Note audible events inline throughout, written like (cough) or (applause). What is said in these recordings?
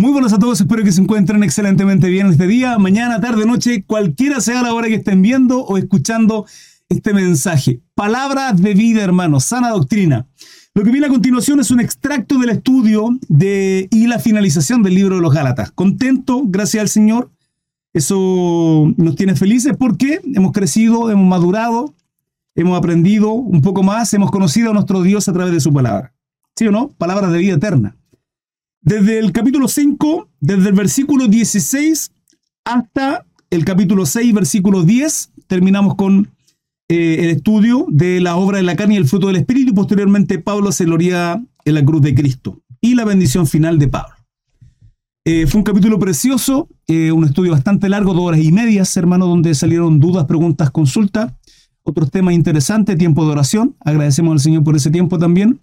Muy buenos a todos, espero que se encuentren excelentemente bien este día, mañana, tarde, noche, cualquiera sea la hora que estén viendo o escuchando este mensaje. Palabras de vida, hermanos, sana doctrina. Lo que viene a continuación es un extracto del estudio de, y la finalización del libro de los Gálatas. Contento, gracias al Señor. Eso nos tiene felices porque hemos crecido, hemos madurado, hemos aprendido un poco más, hemos conocido a nuestro Dios a través de su palabra. ¿Sí o no? Palabras de vida eterna. Desde el capítulo 5, desde el versículo 16 hasta el capítulo 6, versículo 10, terminamos con eh, el estudio de la obra de la carne y el fruto del Espíritu y posteriormente Pablo se gloria en la cruz de Cristo y la bendición final de Pablo. Eh, fue un capítulo precioso, eh, un estudio bastante largo, dos horas y medias, hermano, donde salieron dudas, preguntas, consultas, otros temas interesantes, tiempo de oración. Agradecemos al Señor por ese tiempo también.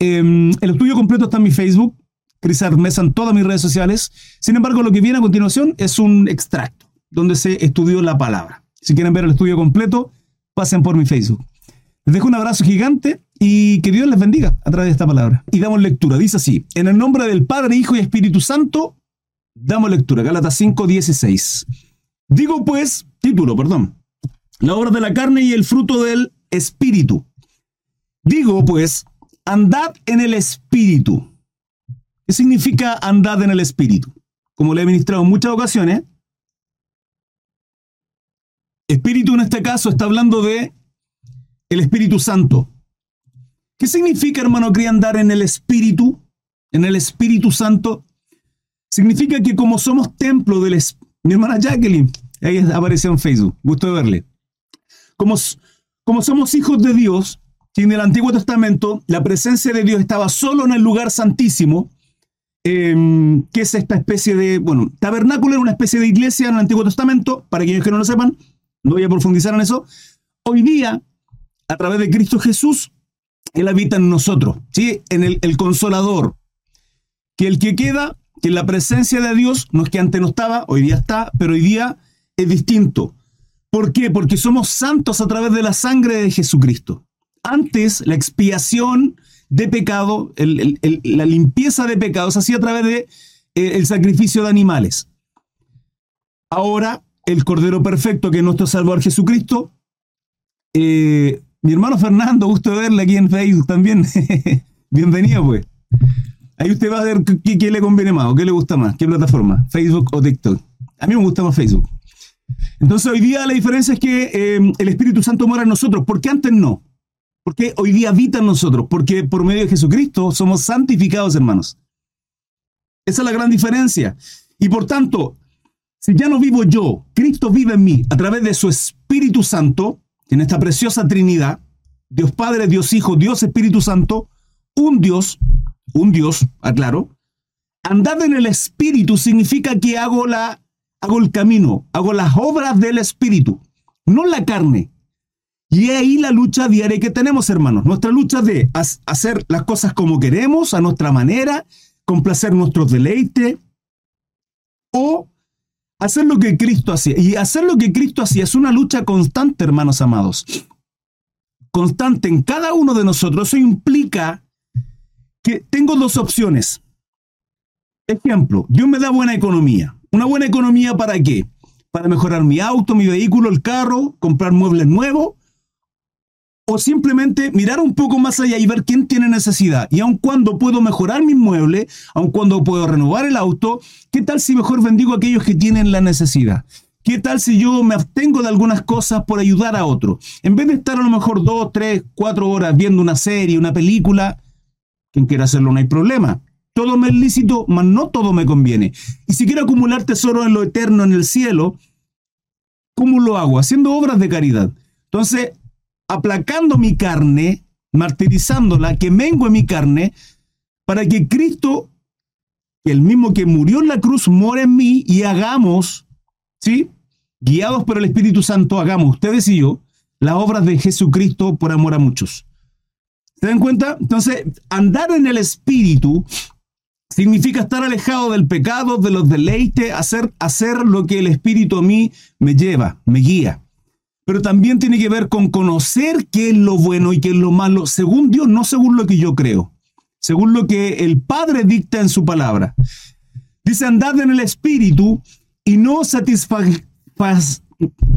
Em, el estudio completo está en mi Facebook, Cris Mesa en todas mis redes sociales. Sin embargo, lo que viene a continuación es un extracto donde se estudió la palabra. Si quieren ver el estudio completo, pasen por mi Facebook. Les dejo un abrazo gigante y que Dios les bendiga a través de esta palabra. Y damos lectura. Dice así, en el nombre del Padre, Hijo y Espíritu Santo, damos lectura. Gálatas 5, 16. Digo pues, título, perdón, la obra de la carne y el fruto del Espíritu. Digo pues, andad en el Espíritu ¿Qué significa andad en el Espíritu? Como le he ministrado en muchas ocasiones, Espíritu en este caso está hablando de el Espíritu Santo. ¿Qué significa, hermano, que andar en el Espíritu? En el Espíritu Santo. Significa que como somos templo del Espíritu, mi hermana Jacqueline, ahí apareció en Facebook, gusto de verle. Como, como somos hijos de Dios, que en el Antiguo Testamento la presencia de Dios estaba solo en el lugar santísimo, Em, que es esta especie de, bueno, tabernáculo era una especie de iglesia en el Antiguo Testamento, para aquellos que no lo sepan, no voy a profundizar en eso. Hoy día, a través de Cristo Jesús, Él habita en nosotros, ¿sí? En el, el consolador, que el que queda, que la presencia de Dios, no es que antes no estaba, hoy día está, pero hoy día es distinto. ¿Por qué? Porque somos santos a través de la sangre de Jesucristo. Antes, la expiación de pecado, la limpieza de pecados se hacía a través de eh, el sacrificio de animales. Ahora, el Cordero Perfecto, que es nuestro Salvador Jesucristo, eh, mi hermano Fernando, gusto de verle aquí en Facebook también. (laughs) Bienvenido, pues. Ahí usted va a ver qué, le conviene más o qué le gusta más, qué plataforma, Facebook o TikTok. A mí me gusta más Facebook. Entonces hoy día la diferencia es que eh, el Espíritu Santo mora en nosotros, porque antes no. Porque hoy día habita en nosotros, porque por medio de Jesucristo somos santificados, hermanos. Esa es la gran diferencia. Y por tanto, si ya no vivo yo, Cristo vive en mí a través de su Espíritu Santo, en esta preciosa Trinidad, Dios Padre, Dios Hijo, Dios Espíritu Santo, un Dios, un Dios, aclaro. Andar en el Espíritu significa que hago, la, hago el camino, hago las obras del Espíritu, no la carne. Y ahí la lucha diaria que tenemos, hermanos. Nuestra lucha de hacer las cosas como queremos, a nuestra manera, complacer nuestros deleites, o hacer lo que Cristo hacía. Y hacer lo que Cristo hacía es una lucha constante, hermanos amados. Constante en cada uno de nosotros. Eso implica que tengo dos opciones. Ejemplo, Dios me da buena economía. ¿Una buena economía para qué? Para mejorar mi auto, mi vehículo, el carro, comprar muebles nuevos o simplemente mirar un poco más allá y ver quién tiene necesidad. Y aun cuando puedo mejorar mi inmueble, aun cuando puedo renovar el auto, ¿qué tal si mejor bendigo a aquellos que tienen la necesidad? ¿Qué tal si yo me abstengo de algunas cosas por ayudar a otro? En vez de estar a lo mejor dos, tres, cuatro horas viendo una serie, una película, quien quiera hacerlo no hay problema. Todo me es lícito, mas no todo me conviene. Y si quiero acumular tesoro en lo eterno, en el cielo, ¿cómo lo hago? Haciendo obras de caridad. Entonces, aplacando mi carne, martirizándola, que mengue mi carne, para que Cristo, el mismo que murió en la cruz, more en mí y hagamos, ¿sí? Guiados por el Espíritu Santo, hagamos, ustedes y yo, las obras de Jesucristo por amor a muchos. ¿Se dan cuenta? Entonces, andar en el Espíritu significa estar alejado del pecado, de los deleites, hacer, hacer lo que el Espíritu a mí me lleva, me guía pero también tiene que ver con conocer qué es lo bueno y qué es lo malo, según Dios, no según lo que yo creo, según lo que el Padre dicta en su palabra. Dice, andad en el espíritu y no satisfagáis.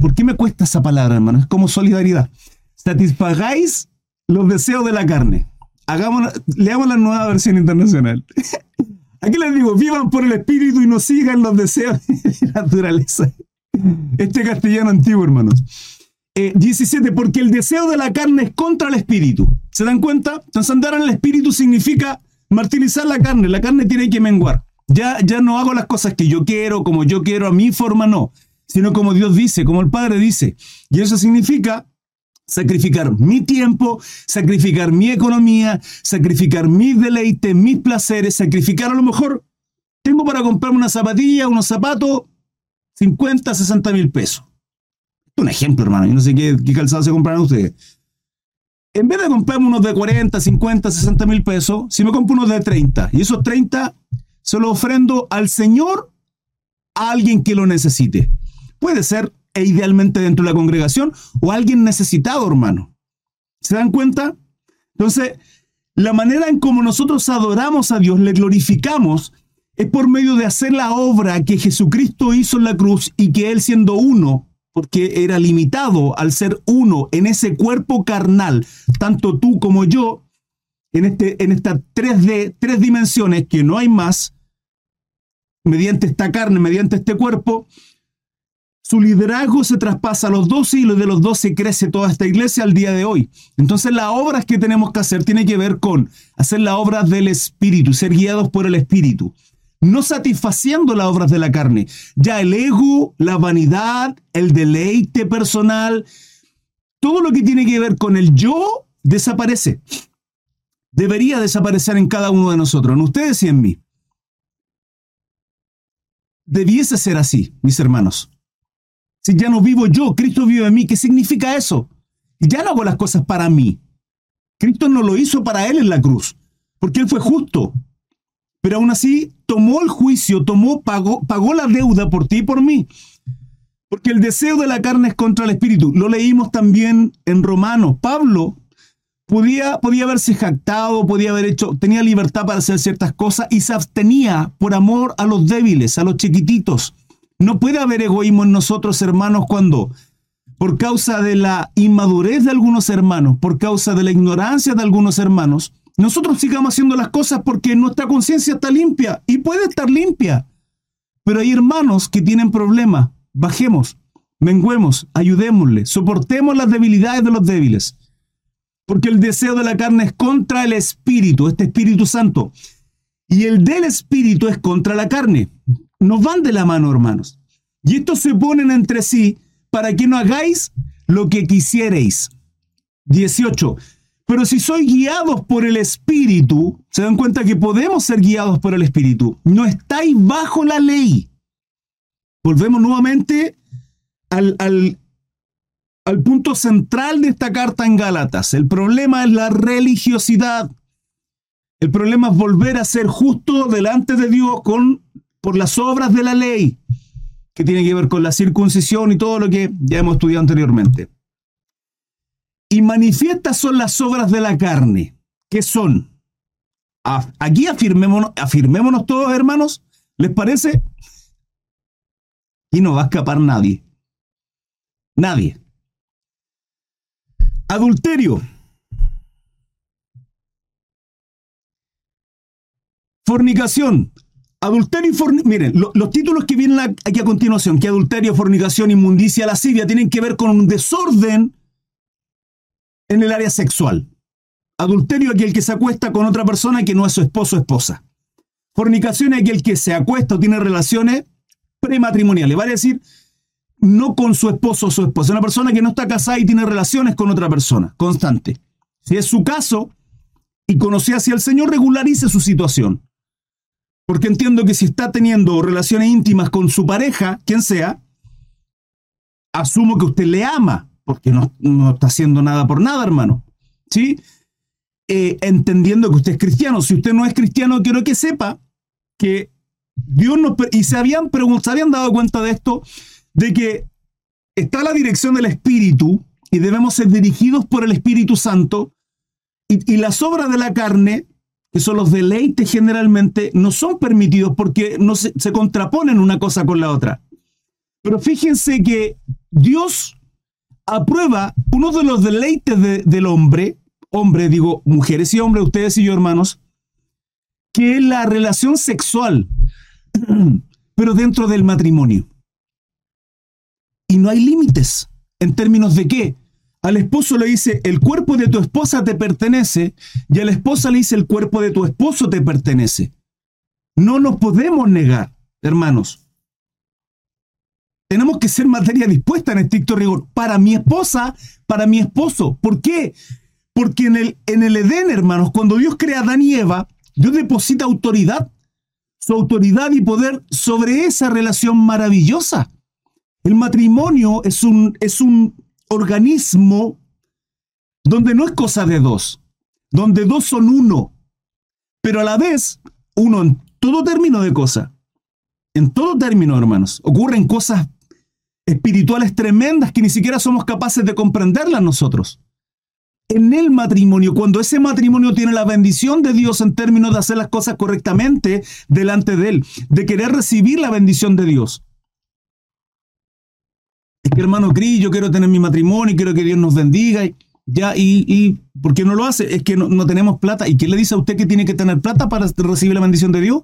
¿Por qué me cuesta esa palabra, hermano? Es como solidaridad. Satisfagáis los deseos de la carne. Hagamos, leamos la nueva versión internacional. (laughs) Aquí les digo, vivan por el espíritu y no sigan los deseos (laughs) de la naturaleza. Este castellano antiguo, hermanos. 17, eh, porque el deseo de la carne es contra el espíritu. ¿Se dan cuenta? Entonces andar en el espíritu significa martirizar la carne. La carne tiene que menguar. Ya, ya no hago las cosas que yo quiero, como yo quiero, a mi forma no, sino como Dios dice, como el Padre dice. Y eso significa sacrificar mi tiempo, sacrificar mi economía, sacrificar mis deleites, mis placeres, sacrificar a lo mejor, tengo para comprarme una zapatilla, unos zapatos, 50, 60 mil pesos. Un ejemplo, hermano, yo no sé qué, qué calzado se compraron ustedes. En vez de comprarme unos de 40, 50, 60 mil pesos, si me compro unos de 30 y esos 30 se los ofrendo al Señor a alguien que lo necesite. Puede ser e idealmente dentro de la congregación o alguien necesitado, hermano. ¿Se dan cuenta? Entonces, la manera en como nosotros adoramos a Dios, le glorificamos, es por medio de hacer la obra que Jesucristo hizo en la cruz y que Él siendo uno, porque era limitado al ser uno en ese cuerpo carnal, tanto tú como yo, en, este, en estas 3D, tres dimensiones que no hay más, mediante esta carne, mediante este cuerpo, su liderazgo se traspasa a los doce y de los doce crece toda esta iglesia al día de hoy. Entonces las obras que tenemos que hacer tiene que ver con hacer las obras del Espíritu, ser guiados por el Espíritu, no satisfaciendo las obras de la carne. Ya el ego, la vanidad, el deleite personal, todo lo que tiene que ver con el yo desaparece. Debería desaparecer en cada uno de nosotros, en ustedes y en mí. Debiese ser así, mis hermanos. Si ya no vivo yo, Cristo vive en mí, ¿qué significa eso? Ya no hago las cosas para mí. Cristo no lo hizo para él en la cruz, porque él fue justo. Pero aún así tomó el juicio, tomó, pagó, pagó la deuda por ti y por mí. Porque el deseo de la carne es contra el espíritu. Lo leímos también en Romanos. Pablo podía, podía haberse jactado, podía haber hecho, tenía libertad para hacer ciertas cosas y se abstenía por amor a los débiles, a los chiquititos. No puede haber egoísmo en nosotros, hermanos, cuando por causa de la inmadurez de algunos hermanos, por causa de la ignorancia de algunos hermanos, nosotros sigamos haciendo las cosas porque nuestra conciencia está limpia y puede estar limpia. Pero hay hermanos que tienen problemas. Bajemos, menguemos, ayudémosle, soportemos las debilidades de los débiles. Porque el deseo de la carne es contra el Espíritu, este Espíritu Santo. Y el del Espíritu es contra la carne nos van de la mano, hermanos. Y estos se ponen entre sí para que no hagáis lo que quisierais. 18. Pero si sois guiados por el Espíritu, se dan cuenta que podemos ser guiados por el Espíritu. No estáis bajo la ley. Volvemos nuevamente al, al, al punto central de esta carta en Gálatas. El problema es la religiosidad. El problema es volver a ser justo delante de Dios con por las obras de la ley, que tiene que ver con la circuncisión y todo lo que ya hemos estudiado anteriormente. Y manifiestas son las obras de la carne, que son, aquí afirmémonos, afirmémonos todos hermanos, ¿les parece? Y no va a escapar nadie. Nadie. Adulterio. Fornicación, Adulterio y fornicación. Miren, los títulos que vienen aquí a continuación, que adulterio, fornicación, inmundicia, lascivia, tienen que ver con un desorden en el área sexual. Adulterio aquel que se acuesta con otra persona que no es su esposo o esposa. Fornicación es aquel que se acuesta o tiene relaciones prematrimoniales, vale decir, no con su esposo o su esposa, una persona que no está casada y tiene relaciones con otra persona, constante. Si es su caso y conocía hacia el Señor, regularice su situación. Porque entiendo que si está teniendo relaciones íntimas con su pareja, quien sea, asumo que usted le ama, porque no, está haciendo nada por nada, hermano. ¿Sí? Eh, entendiendo que usted es cristiano. Si usted no es cristiano, quiero que sepa que Dios nos... Y se habían, se habían dado cuenta de esto, de que está la dirección del Espíritu y debemos ser dirigidos por el Espíritu Santo y, y las obras de la carne que son los deleites generalmente, no son permitidos porque no se, contraponen una cosa con la otra. Pero fíjense que Dios aprueba uno de los deleites del hombre, hombre, digo, mujeres y hombres, ustedes y yo, hermanos, que es la relación sexual, (clears throat) pero dentro del matrimonio. Y no hay límites. ¿En términos de qué? Al esposo le dice, el cuerpo de tu esposa te pertenece, y a la esposa le dice, el cuerpo de tu esposo te pertenece. No nos podemos negar, hermanos. Tenemos que ser materia dispuesta en estricto rigor. Para mi esposa, para mi esposo. ¿Por qué? Porque en el, en el Edén, hermanos, cuando Dios crea a Adán y Eva, Dios deposita autoridad, su autoridad y poder sobre esa relación maravillosa. El matrimonio es un, es un organismo donde no es cosa de dos, donde dos son uno, pero a la vez uno en todo término de cosa, en todo término, hermanos, ocurren cosas espirituales tremendas que ni siquiera somos capaces de comprenderlas nosotros. En el matrimonio, cuando ese matrimonio tiene la bendición de Dios en términos de hacer las cosas correctamente delante de Él, de querer recibir la bendición de Dios, es que hermano Cris, yo quiero tener mi matrimonio y quiero que Dios nos bendiga. Y, ya, y, y ¿por qué no lo hace? Es que no, tenemos plata. ¿Y quién le dice a usted que tiene que tener plata para recibir la bendición de Dios?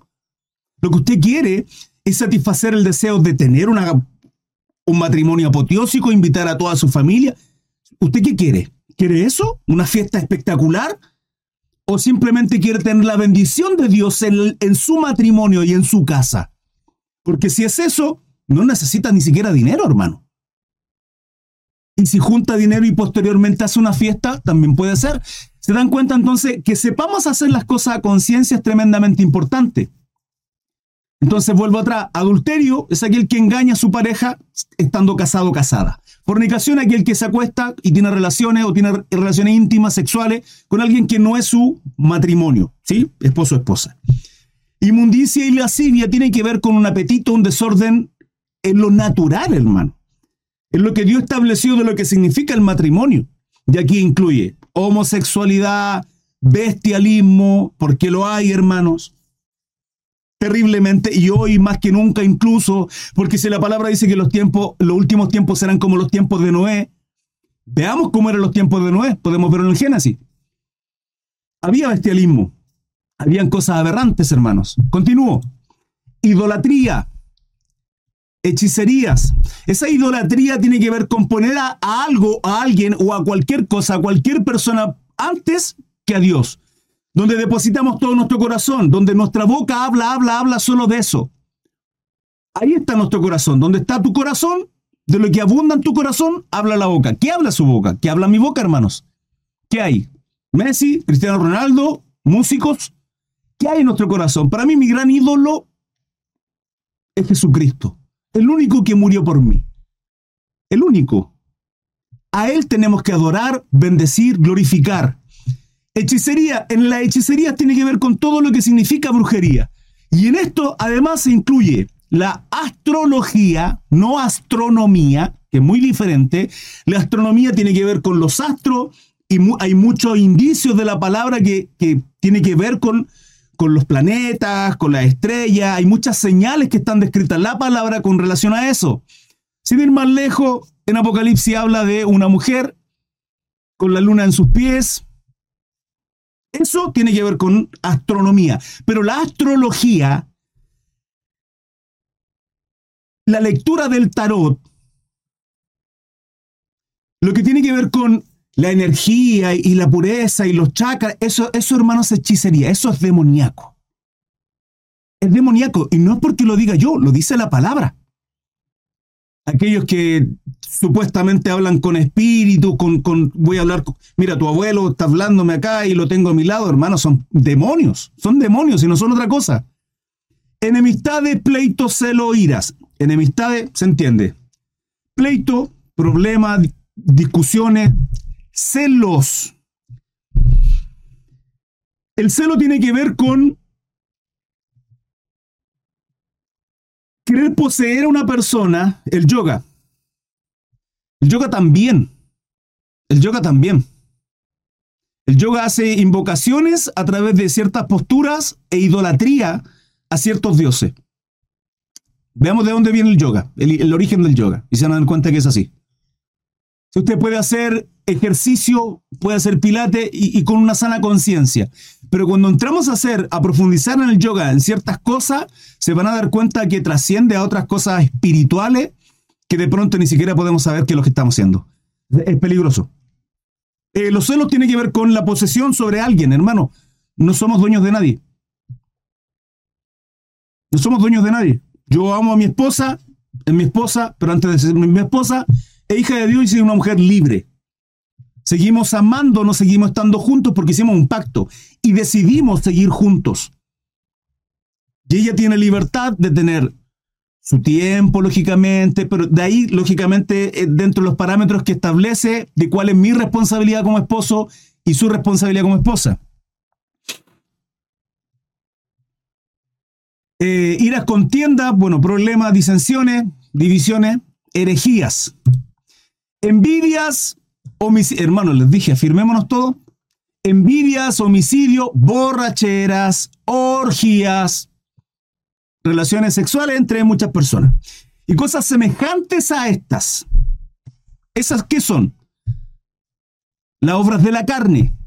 Lo que usted quiere es satisfacer el deseo de tener una, un matrimonio apoteósico, invitar a toda su familia. ¿Usted qué quiere? ¿Quiere eso? ¿Una fiesta espectacular? ¿O simplemente quiere tener la bendición de Dios en, en su matrimonio y en su casa? Porque si es eso, no necesita ni siquiera dinero, hermano. Y si junta dinero y posteriormente hace una fiesta, también puede ser. Se dan cuenta entonces que sepamos hacer las cosas a conciencia es tremendamente importante. Entonces vuelvo atrás. Adulterio es aquel que engaña a su pareja estando casado o casada. Fornicación es aquel que se acuesta y tiene relaciones o tiene relaciones íntimas, sexuales, con alguien que no es su matrimonio, ¿sí? Esposo o esposa. Inmundicia y lascivia tiene que ver con un apetito, un desorden en lo natural, hermano. Es lo que Dios estableció de lo que significa el matrimonio. Y aquí incluye homosexualidad, bestialismo, porque lo hay, hermanos. Terriblemente, y hoy más que nunca incluso, porque si la palabra dice que los tiempos, los últimos tiempos serán como los tiempos de Noé, veamos cómo eran los tiempos de Noé, podemos verlo en el Génesis. Había bestialismo, habían cosas aberrantes, hermanos. Continúo. Idolatría, hechicerías. Esa idolatría tiene que ver con poner a, algo, a alguien o a cualquier cosa, a cualquier persona antes que a Dios. Donde depositamos todo nuestro corazón, donde nuestra boca habla, habla, habla solo de eso. Ahí está nuestro corazón. Donde está tu corazón, de lo que abunda en tu corazón, habla la boca. ¿Qué habla su boca? ¿Qué habla mi boca, hermanos? ¿Qué hay? Messi, Cristiano Ronaldo, músicos. ¿Qué hay en nuestro corazón? Para mí mi gran ídolo es Jesucristo el único que murió por mí. El único. A Él tenemos que adorar, bendecir, glorificar. Hechicería, en la hechicería tiene que ver con todo lo que significa brujería. Y en esto además se incluye la astrología, no astronomía, que es muy diferente. La astronomía tiene que ver con los astros y hay muchos indicios de la palabra que, tiene que ver con con los planetas, con las estrellas, hay muchas señales que están descritas en la palabra con relación a eso. Sin ir más lejos, en Apocalipsis habla de una mujer con la luna en sus pies. Eso tiene que ver con astronomía. Pero la astrología, la lectura del tarot, lo que tiene que ver con la energía y la pureza y los chakras, eso, eso hermanos es hechicería, eso es demoníaco. Es demoníaco y no es porque lo diga yo, lo dice la palabra. Aquellos que supuestamente hablan con espíritu, con, con voy a hablar, mira, tu abuelo está hablándome acá y lo tengo a mi lado, hermanos, son demonios, son demonios y no son otra cosa. Enemistades, pleito, celo, iras. Enemistades, se entiende. Pleito, problema, discusiones, celos. El celo tiene que ver con querer poseer a una persona, el yoga. El yoga también. El yoga también. El yoga hace invocaciones a través de ciertas posturas e idolatría a ciertos dioses. Veamos de dónde viene el yoga, el, origen del yoga, y se dan cuenta que es así. Si usted puede hacer ejercicio, puede hacer pilate y, y con una sana conciencia. Pero cuando entramos a hacer, a profundizar en el yoga, en ciertas cosas, se van a dar cuenta que trasciende a otras cosas espirituales que de pronto ni siquiera podemos saber qué es lo que estamos haciendo. Es peligroso. Eh, los celos tienen que ver con la posesión sobre alguien, hermano. No somos dueños de nadie. No somos dueños de nadie. Yo amo a mi esposa, es mi esposa, pero antes de ser mi esposa, es hija de Dios y soy una mujer libre. Seguimos amando, no seguimos estando juntos porque hicimos un pacto y decidimos seguir juntos. Y ella tiene libertad de tener su tiempo, lógicamente, pero de ahí, lógicamente, eh, dentro de los parámetros que establece de cuál es mi responsabilidad como esposo y su responsabilidad como esposa. Eh, ir a contiendas, bueno, problemas, disensiones, divisiones, herejías, envidias, homicidios. Hermanos, les dije, afirmémonos todo. Envidias, homicidio, borracheras, orgías, relaciones sexuales entre muchas personas. Y cosas semejantes a estas. ¿Esas qué son? Las obras de la carne,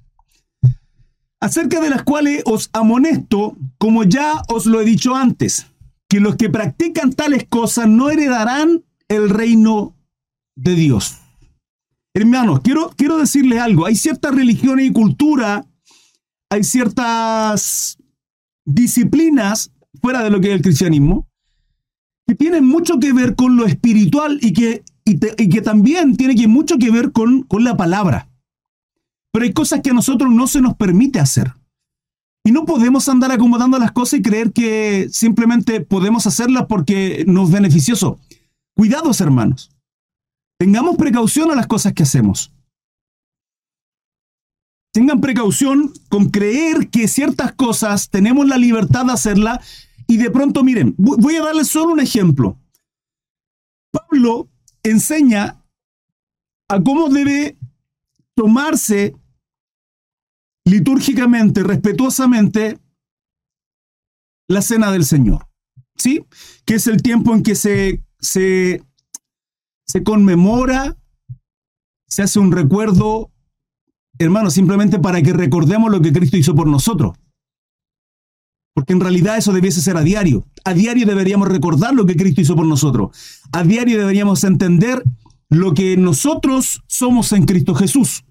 acerca de las cuales os amonesto, como ya os lo he dicho antes, que los que practican tales cosas no heredarán el reino de Dios. Hermanos, quiero, quiero decirles algo. Hay ciertas religiones y cultura, hay ciertas disciplinas fuera de lo que es el cristianismo, que tienen mucho que ver con lo espiritual y que, y, que también tiene que mucho que ver con, con la palabra. Pero hay cosas que a nosotros no se nos permite hacer. Y no podemos andar acomodando las cosas y creer que simplemente podemos hacerlas porque nos es beneficioso. Cuidados, hermanos. Tengamos precaución a las cosas que hacemos. Tengan precaución con creer que ciertas cosas tenemos la libertad de hacerlas y de pronto, miren, voy a darles solo un ejemplo. Pablo enseña a cómo debe tomarse litúrgicamente, respetuosamente, la cena del Señor. ¿Sí? Que es el tiempo en que se, se, se conmemora, se hace un recuerdo, hermano, simplemente para que recordemos lo que Cristo hizo por nosotros. Porque en realidad eso debiese ser a diario. A diario deberíamos recordar lo que Cristo hizo por nosotros. A diario deberíamos entender lo que nosotros somos en Cristo Jesús.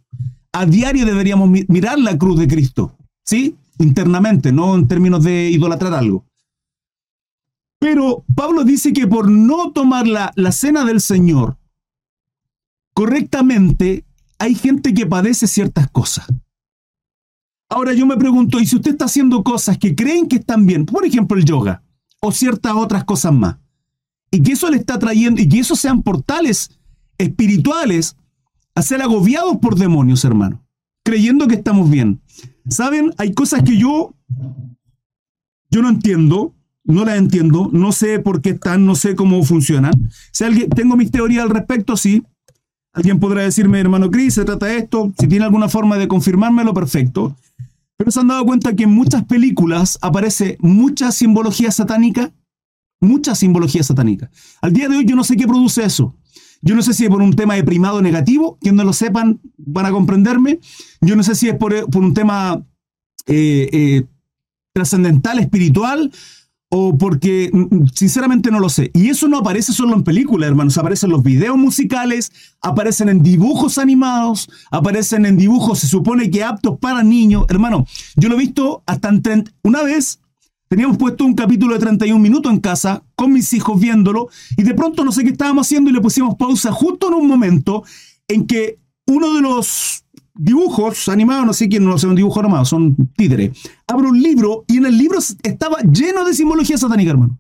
A diario deberíamos mirar la cruz de Cristo. ¿Sí? Internamente, no en términos de idolatrar algo. Pero Pablo dice que por no tomar la, la cena del Señor correctamente, hay gente que padece ciertas cosas. Ahora yo me pregunto, ¿y si usted está haciendo cosas que creen que están bien, por ejemplo el yoga, o ciertas otras cosas más, y que eso le está trayendo, y que eso sean portales espirituales a ser agobiados por demonios, hermano, creyendo que estamos bien? ¿Saben? Hay cosas que yo, yo no entiendo, no las entiendo, no sé por qué están, no sé cómo funcionan. Si alguien, tengo mis teorías al respecto, sí. Alguien podrá decirme, hermano Cris, se trata de esto. Si tiene alguna forma de confirmármelo, perfecto. Pero se han dado cuenta que en muchas películas aparece mucha simbología satánica, mucha simbología satánica. Al día de hoy yo no sé qué produce eso. Yo no sé si es por un tema de primado negativo, quien no lo sepan van a comprenderme. Yo no sé si es por, un tema eh, eh, trascendental, espiritual, o porque mm, mm, sinceramente no lo sé. Y eso no aparece solo en películas, hermanos, aparecen en los videos musicales, aparecen en dibujos animados, aparecen en dibujos, se supone que aptos para niños. Hermano, yo lo he visto hasta en una vez. Teníamos puesto un capítulo de 31 minutos en casa con mis hijos viéndolo y de pronto no sé qué estábamos haciendo y le pusimos pausa justo en un momento en que uno de los dibujos animados, no sé quién no sé, un dibujo animado, son títeres. Abro un libro y en el libro estaba lleno de simbología satánica, hermano.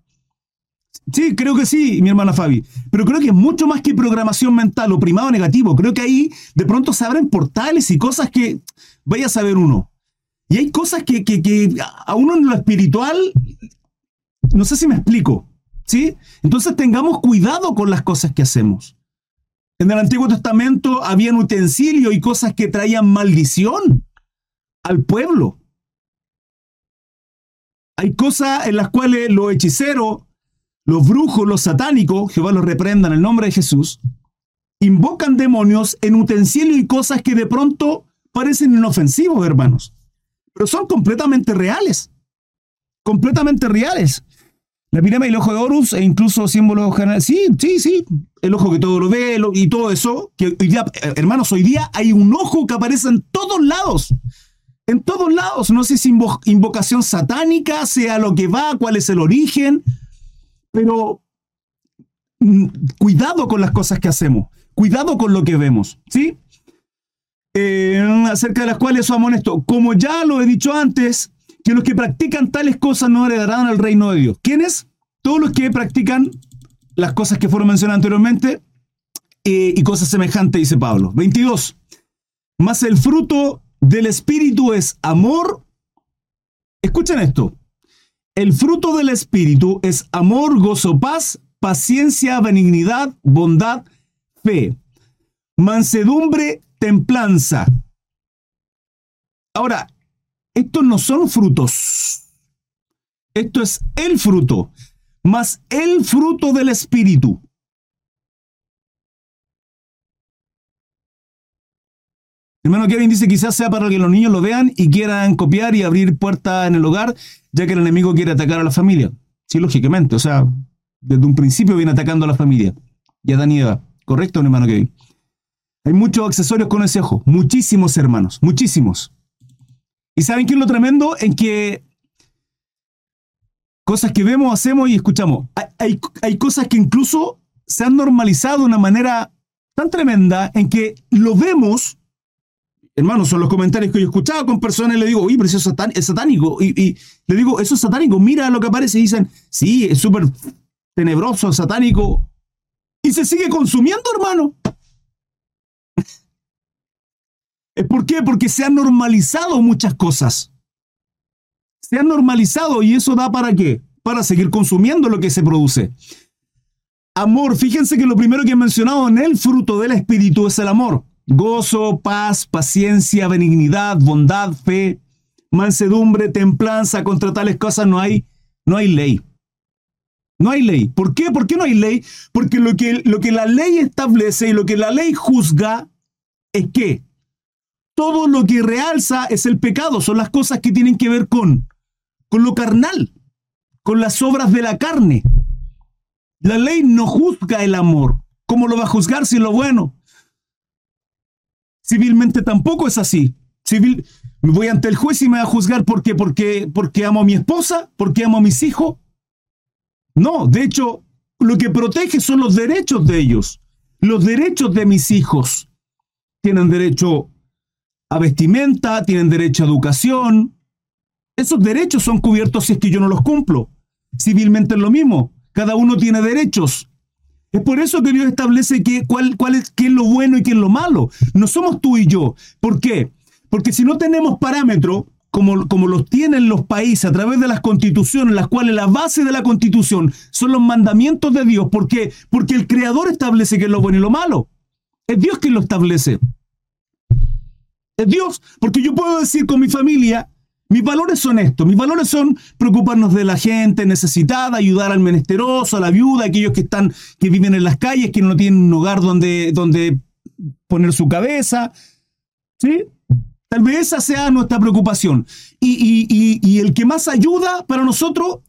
Sí, creo que sí, mi hermana Fabi. Pero creo que es mucho más que programación mental o primado negativo. Creo que ahí de pronto se abren portales y cosas que vaya a saber uno. Y hay cosas que, que, que a uno en lo espiritual, no sé si me explico. ¿Sí? Entonces tengamos cuidado con las cosas que hacemos. En el Antiguo Testamento habían utensilios y cosas que traían maldición. al pueblo. Hay cosas en las cuales los hechiceros, los brujos, los satánicos, Jehová los reprenda en el nombre de Jesús, invocan demonios en utensilios y cosas que de pronto parecen inofensivos, hermanos, pero son completamente reales. Completamente reales. La pirámide el ojo de Horus e incluso símbolos generales. Sí, sí, sí. El ojo que todo lo ve y todo eso. Que hoy día, eh, hermanos, hoy día hay un ojo que aparece en todos lados. En todos lados. No sé si invocación satánica sea lo que va, cuál es el origen. Pero mm, cuidado con las cosas que hacemos. Cuidado con lo que vemos. ¿Sí? Eh, acerca de las cuales somos honestos. Como ya lo he dicho antes, que los que practican tales cosas no heredarán el reino de Dios. ¿Quiénes? Todos los que practican las cosas que fueron mencionadas anteriormente eh, y cosas semejantes, dice Pablo. 22. Más el fruto del Espíritu es amor. Escuchen esto. El fruto del Espíritu es amor, gozo, paz, paciencia, benignidad, bondad, fe, mansedumbre, templanza. Ahora, estos no son frutos. Esto es el fruto, más el fruto del Espíritu. Hermano Kevin dice quizás sea para que los niños lo vean y quieran copiar y abrir puertas en el hogar, ya que el enemigo quiere atacar a la familia. Sí, lógicamente, o sea, desde un principio viene atacando a la familia. Y a Daniela, ¿correcto, hermano Kevin? Hay muchos accesorios con ese ojo, muchísimos hermanos, muchísimos. ¿Y saben qué es lo tremendo? En que cosas que vemos, hacemos y escuchamos. Hay, hay, cosas que incluso se han normalizado de una manera tan tremenda en que lo vemos hermanos, son los comentarios que yo he escuchado con personas y le digo, uy, pero eso es, satánico. Y, y, le digo, eso es satánico, mira lo que aparece. Y dicen, sí, es súper tenebroso, satánico. Y se sigue consumiendo, hermano. ¿Por qué? Porque se han normalizado muchas cosas. Se han normalizado y eso da para qué? Para seguir consumiendo lo que se produce. Amor, fíjense que lo primero que he mencionado en el fruto del Espíritu es el amor. Gozo, paz, paciencia, benignidad, bondad, fe, mansedumbre, templanza, contra tales cosas no hay, no hay ley. No hay ley. ¿Por qué? ¿Por qué no hay ley? Porque lo que, lo que la ley establece y lo que la ley juzga es que todo lo que realza es el pecado, son las cosas que tienen que ver con, con lo carnal, con las obras de la carne. La ley no juzga el amor. ¿Cómo lo va a juzgar si es lo bueno? Civilmente tampoco es así. Civil, voy ante el juez y me va a juzgar porque, porque, porque amo a mi esposa, porque amo a mis hijos. No, de hecho, lo que protege son los derechos de ellos. Los derechos de mis hijos. Tienen derecho a vestimenta, tienen derecho a educación. Esos derechos son cubiertos si es que yo no los cumplo. Civilmente es lo mismo. Cada uno tiene derechos. Es por eso que Dios establece que, cuál, cuál es, qué es lo bueno y qué es lo malo. No somos tú y yo. ¿Por qué? Porque si no tenemos parámetros, como, como los tienen los países a través de las constituciones, las cuales la base de la constitución son los mandamientos de Dios. ¿Por qué? Porque el Creador establece qué es lo bueno y lo malo. Es Dios quien lo establece es Dios. Porque yo puedo decir con mi familia, mis valores son estos. Mis valores son preocuparnos de la gente necesitada, ayudar al menesteroso, a la viuda, a aquellos que están, que viven en las calles, que no tienen un hogar donde, donde poner su cabeza. ¿Sí? Tal vez esa sea nuestra preocupación. Y, y, el que más ayuda para nosotros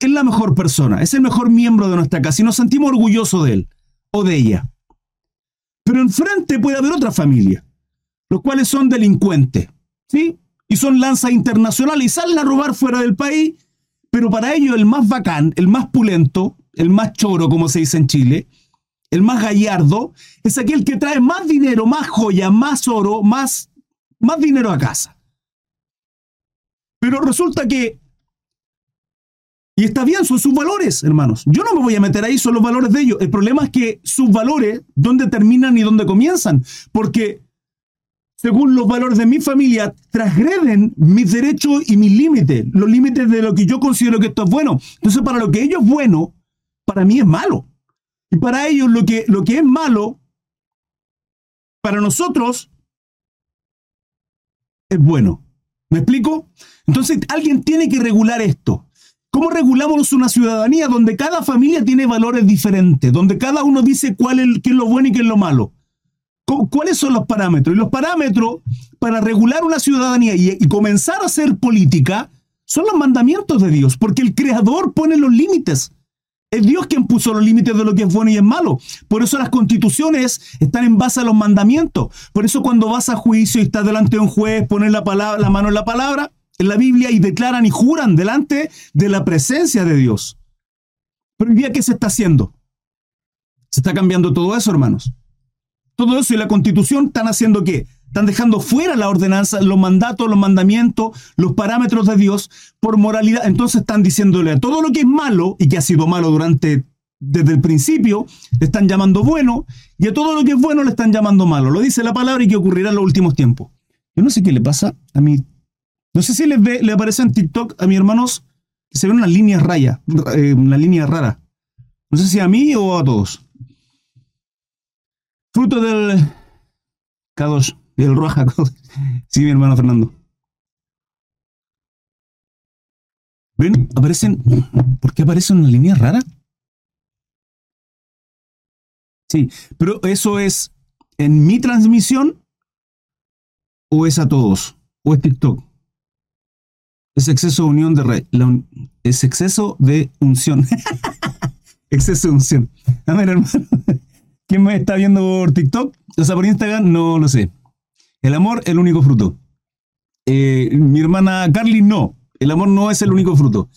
es la mejor persona, es el mejor miembro de nuestra casa y nos sentimos orgullosos de él o de ella. Pero enfrente puede haber otra familia los cuales son delincuentes, ¿sí? Y son lanzas internacionales y salen a robar fuera del país, pero para ellos el más bacán, el más pulento, el más choro, como se dice en Chile, el más gallardo, es aquel que trae más dinero, más joya, más oro, más, más dinero a casa. Pero resulta que y está bien, son sus valores, hermanos. Yo no me voy a meter ahí, son los valores de ellos. El problema es que sus valores, ¿dónde terminan y dónde comienzan? Porque según los valores de mi familia, transgreden mis derechos y mis límites, los límites de lo que yo considero que esto es bueno. Entonces, para lo que ellos es bueno, para mí es malo. Y para ellos lo que, lo que es malo, para nosotros, es bueno. ¿Me explico? Entonces alguien tiene que regular esto. ¿Cómo regulamos una ciudadanía donde cada familia tiene valores diferentes, donde cada uno dice cuál es, qué es lo bueno y qué es lo malo? ¿Cuáles son los parámetros? Y los parámetros para regular una ciudadanía y, comenzar a hacer política son los mandamientos de Dios, porque el Creador pone los límites. Es Dios quien puso los límites de lo que es bueno y es malo. Por eso las constituciones están en base a los mandamientos. Por eso cuando vas a juicio y estás delante de un juez, pones la, palabra, la mano en la palabra, en la Biblia, y declaran y juran delante de la presencia de Dios. Pero hoy día, ¿qué se está haciendo? Se está cambiando todo eso, hermanos. Todo eso y la constitución están haciendo qué? Están dejando fuera la ordenanza, los mandatos, los mandamientos, los parámetros de Dios por moralidad. Entonces están diciéndole a todo lo que es malo y que ha sido malo durante desde el principio, le están llamando bueno y a todo lo que es bueno le están llamando malo. Lo dice la palabra y que ocurrirá en los últimos tiempos. Yo no sé qué le pasa a mí. No sé si les ve, le aparece en TikTok a mis hermanos que se ven unas líneas rayas, eh, una línea rara. No sé si a mí o a todos. Fruto del K2, del Roja. (laughs) sí, mi hermano Fernando. ¿Ven? Aparecen. ¿Por qué aparecen una línea rara? Sí, pero eso es en mi transmisión o es a todos o es TikTok. Es exceso de unión de red. es exceso de unción. (laughs) exceso de unción. A ver, hermano. ¿Quién me está viendo por TikTok? O sea, por Instagram, no lo sé. El amor, el único fruto. Eh, mi hermana Carly, no. El amor no es el único fruto.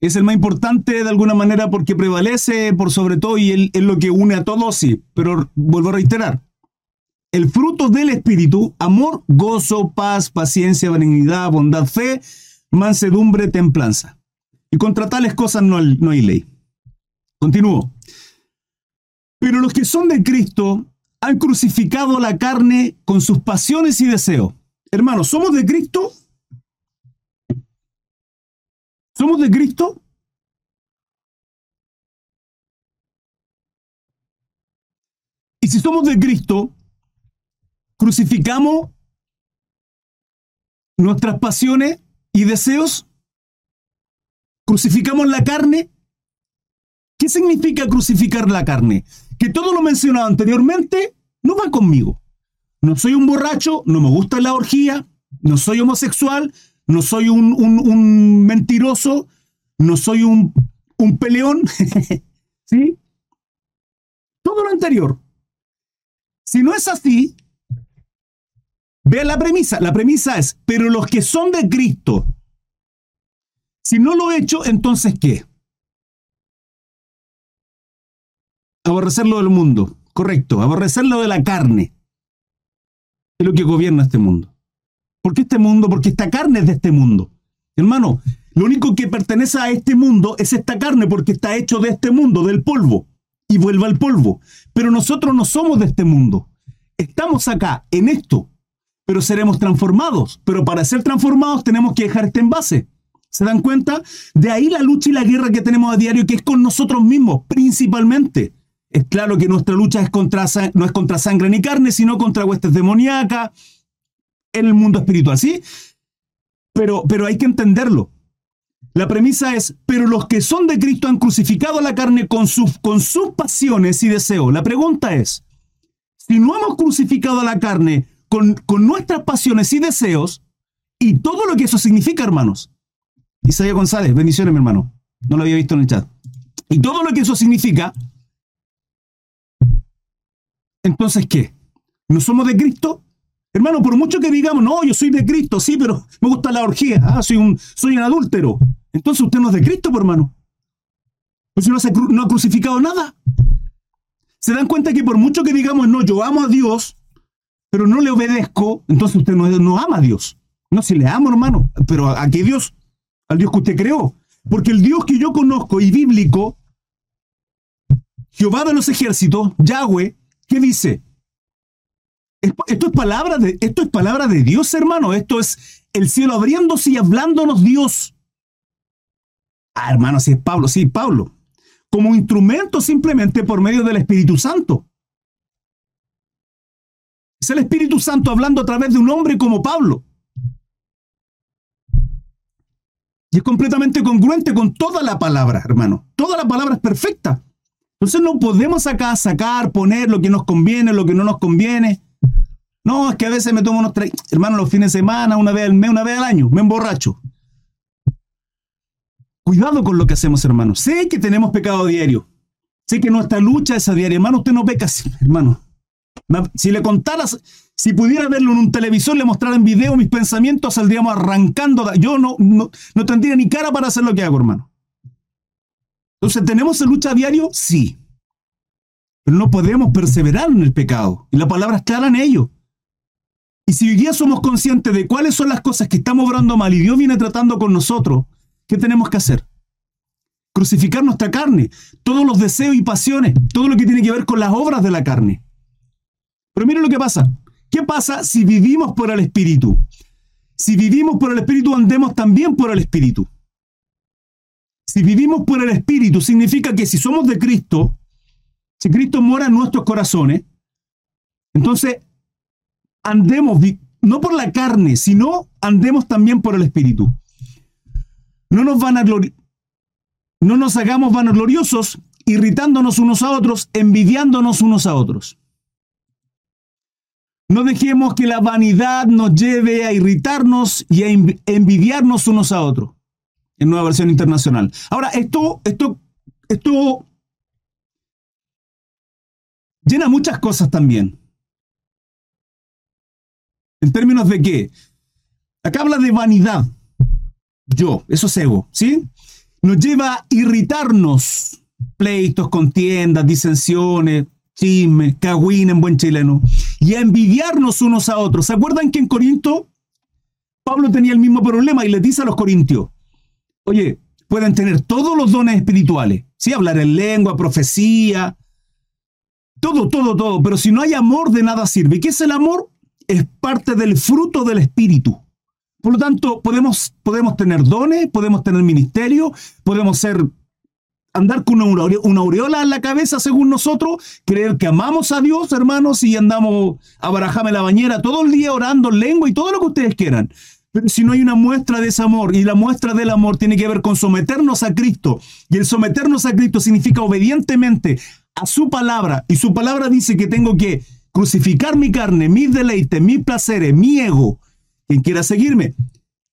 Es el más importante de alguna manera porque prevalece por sobre todo y es lo que une a todos, sí. Pero vuelvo a reiterar. El fruto del Espíritu, amor, gozo, paz, paciencia, benignidad, bondad, fe, mansedumbre, templanza. Y contra tales cosas no no hay ley. Continúo. Pero los que son de Cristo han crucificado la carne con sus pasiones y deseos. Hermanos, ¿somos de Cristo? ¿Somos de Cristo? Y si somos de Cristo, crucificamos nuestras pasiones y deseos, crucificamos la carne. ¿Qué significa crucificar la carne? Que todo lo mencionado anteriormente no va conmigo. No soy un borracho, no me gusta la orgía, no soy homosexual, no soy un, mentiroso, no soy un, un peleón. (laughs) ¿Sí? Todo lo anterior. Si no es así, vea la premisa. La premisa es, pero los que son de Cristo, si no lo he hecho, entonces ¿qué? Aborrecerlo del mundo. Correcto, aborrecerlo de la carne. Es lo que gobierna este mundo. ¿Por qué este mundo? Porque esta carne es de este mundo. Hermano, lo único que pertenece a este mundo es esta carne porque está hecho de este mundo, del polvo, y vuelve al polvo. Pero nosotros no somos de este mundo. Estamos acá, en esto, pero seremos transformados. Pero para ser transformados tenemos que dejar este envase. ¿Se dan cuenta? De ahí la lucha y la guerra que tenemos a diario, que es con nosotros mismos, principalmente. Es claro que nuestra lucha es contra, no es contra sangre ni carne, sino contra huestes demoníacas en el mundo espiritual, ¿sí? Pero, pero hay que entenderlo. La premisa es, pero los que son de Cristo han crucificado la carne con sus, con sus pasiones y deseos. La pregunta es, si no hemos crucificado la carne con, con nuestras pasiones y deseos, y todo lo que eso significa, hermanos. Isaías González, bendiciones, mi hermano. No lo había visto en el chat. Y todo lo que eso significa, entonces, ¿qué? ¿No somos de Cristo? Hermano, por mucho que digamos, no, yo soy de Cristo, sí, pero me gusta la orgía, ah, soy, un, soy un adúltero. Entonces usted no es de Cristo, por hermano. Pues no, no ha crucificado nada. Se dan cuenta que por mucho que digamos, no, yo amo a Dios, pero no le obedezco, entonces usted no, no ama a Dios. No, si le amo, hermano, pero ¿a, ¿a qué Dios? Al Dios que usted creó. Porque el Dios que yo conozco y bíblico, Jehová de los ejércitos, Yahweh, ¿Qué dice? Esto es, palabra de, esto es de Dios, hermano. Esto es el cielo abriéndose y hablándonos Dios. Ah, hermano, sí es Pablo, sí, Pablo. Como instrumento simplemente por medio del Espíritu Santo. Es el Espíritu Santo hablando a través de un hombre como Pablo. Y es completamente congruente con toda la palabra, hermano. Toda la palabra es perfecta. Entonces no podemos acá sacar, poner lo que nos conviene, lo que no nos conviene. No, es que a veces me tomo unos tres, hermano, los fines de semana, una vez al mes, una vez al año, me emborracho. Cuidado con lo que hacemos, hermano. Sé que tenemos pecado diario. Sé que nuestra lucha es a diario. Hermano, usted no peca hermano. Si le contaras, si pudiera verlo en un televisor, le mostrara en video mis pensamientos, saldríamos arrancando. Yo no, no, no tendría ni cara para hacer lo que hago, hermano. Entonces, ¿tenemos lucha a diario? Sí. Pero no podemos perseverar en el pecado. Y la palabra es clara en ello. Y si hoy día somos conscientes de cuáles son las cosas que estamos obrando mal y Dios viene tratando con nosotros, ¿qué tenemos que hacer? Crucificar nuestra carne, todos los deseos y pasiones, todo lo que tiene que ver con las obras de la carne. Pero miren lo que pasa. ¿Qué pasa si vivimos por el Espíritu? Si vivimos por el Espíritu, andemos también por el Espíritu. Si vivimos por el Espíritu, significa que si somos de Cristo, si Cristo mora en nuestros corazones, entonces andemos no por la carne, sino andemos también por el Espíritu. No nos van a no nos hagamos vanagloriosos, irritándonos unos a otros, envidiándonos unos a otros. No dejemos que la vanidad nos lleve a irritarnos y a envidiarnos unos a otros en nueva versión internacional. Ahora, esto, esto, esto llena muchas cosas también. En términos de qué? Acá habla de vanidad. Yo, eso es ego, ¿sí? Nos lleva a irritarnos. Pleitos, contiendas, disensiones, chismes, cagüín en buen chileno. Y a envidiarnos unos a otros. ¿Se acuerdan que en Corinto Pablo tenía el mismo problema y le dice a los corintios, Oye, pueden tener todos los dones espirituales, ¿sí? Hablar en lengua, profecía, todo, todo, todo, pero si no hay amor, de nada sirve. ¿Qué es el amor? Es parte del fruto del espíritu. Por lo tanto, podemos, podemos tener dones, podemos tener ministerio, podemos ser andar con una, una, aureola en la cabeza según nosotros, creer que amamos a Dios, hermanos, y andamos a barajarme la bañera todo el día orando en lengua y todo lo que ustedes quieran. Pero si no hay una muestra de ese amor, y la muestra del amor tiene que ver con someternos a Cristo, y el someternos a Cristo significa obedientemente a su palabra, y su palabra dice que tengo que crucificar mi carne, mis deleites, mis placeres, mi ego. Quien quiera seguirme,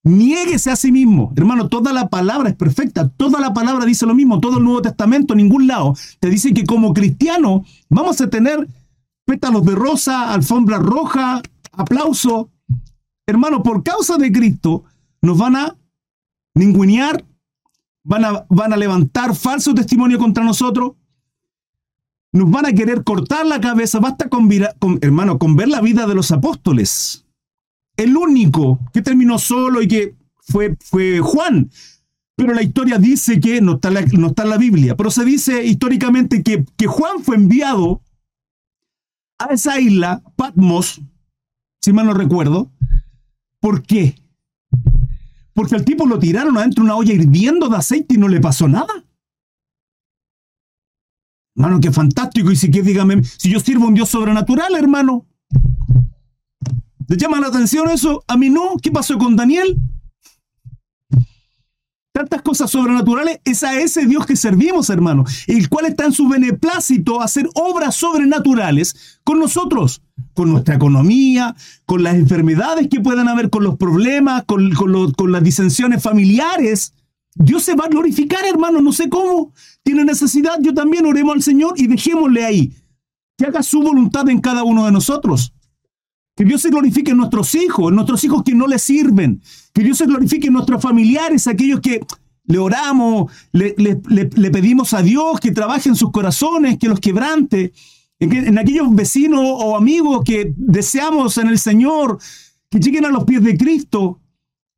niéguese a sí mismo. Hermano, toda la palabra es perfecta, toda la palabra dice lo mismo, todo el Nuevo Testamento, ningún lado, te dice que como cristiano vamos a tener pétalos de rosa, alfombra roja, aplauso, hermano, por causa de Cristo, nos van a ningunear, van a, van a levantar falso testimonio contra nosotros, nos van a querer cortar la cabeza. Basta con, hermano, con ver la vida de los apóstoles. El único que terminó solo y que fue, fue Juan. Pero la historia dice que, no está, no está en la Biblia, pero se dice históricamente que, que Juan fue enviado a esa isla, Patmos, si mal no recuerdo, ¿Por qué? Porque al tipo lo tiraron adentro de una olla hirviendo de aceite y no le pasó nada. Hermano, qué fantástico. Y si que dígame, si yo sirvo a un Dios sobrenatural, hermano. ¿Le llama la atención eso? A mí no. ¿Qué pasó con Daniel? Tantas cosas sobrenaturales, es a ese Dios que servimos, hermano, el cual está en su beneplácito hacer obras sobrenaturales con nosotros, con nuestra economía, con las enfermedades que puedan haber, con los problemas, con, con las disensiones familiares. Dios se va a glorificar, hermano, no sé cómo. Tiene necesidad, yo también oremos al Señor y dejémosle ahí. Que haga su voluntad en cada uno de nosotros. Que Dios se glorifique en nuestros hijos, en nuestros hijos que no le sirven, que Dios se glorifique en nuestros familiares, aquellos que le oramos, le, pedimos a Dios que trabaje en sus corazones, que los quebrante, en, aquellos vecinos o amigos que deseamos en el Señor, que lleguen a los pies de Cristo,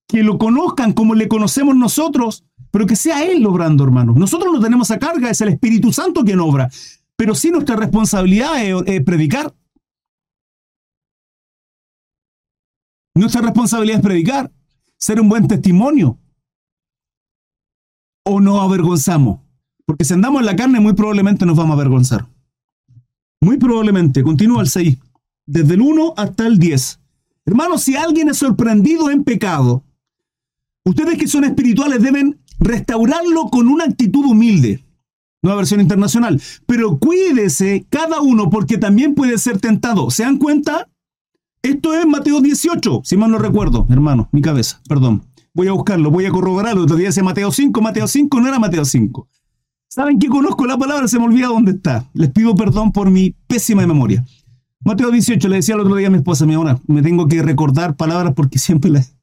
que lo conozcan como le conocemos nosotros, pero que sea Él obrando, hermanos. Nosotros no tenemos a carga, es el Espíritu Santo quien obra, pero sí nuestra responsabilidad es predicar. Nuestra responsabilidad es predicar ser un buen testimonio? ¿O nos avergonzamos? Porque si andamos en la carne, muy probablemente nos vamos a avergonzar. Muy probablemente. Continúa el 6. Desde el 1 hasta el 10. Hermanos, si alguien es sorprendido en pecado, Ustedes que son espirituales deben restaurarlo con una actitud humilde. Nueva versión internacional. Pero cuídese cada uno porque también puede ser tentado. ¿Se dan cuenta? Esto es Mateo 18, si mal no recuerdo, hermano, mi cabeza, perdón. Voy a buscarlo, voy a corroborarlo. Otro día decía Mateo 5, Mateo 5, no era Mateo 5. ¿Saben que conozco la palabra? Se me olvida dónde está. Les pido perdón por mi pésima memoria. Mateo 18, le decía el otro día a mi esposa, mi amor, me tengo que recordar palabras porque siempre las...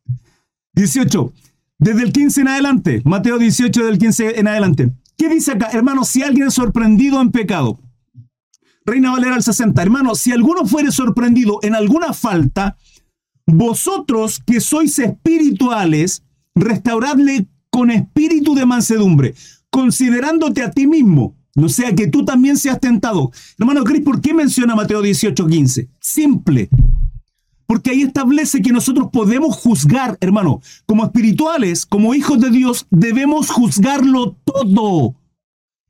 18, desde el 15 en adelante, Mateo 18 del 15 en adelante. ¿Qué dice acá? Hermano, si alguien es sorprendido en pecado, Reina Valera al 60, hermano, si alguno fuere sorprendido en alguna falta, vosotros que sois espirituales, restauradle con espíritu de mansedumbre, considerándote a ti mismo, no sea que tú también seas tentado. Hermano Cris, ¿por qué menciona Mateo 18, 15? Simple. Porque ahí establece que nosotros podemos juzgar, hermano, como espirituales, como hijos de Dios, debemos juzgarlo todo,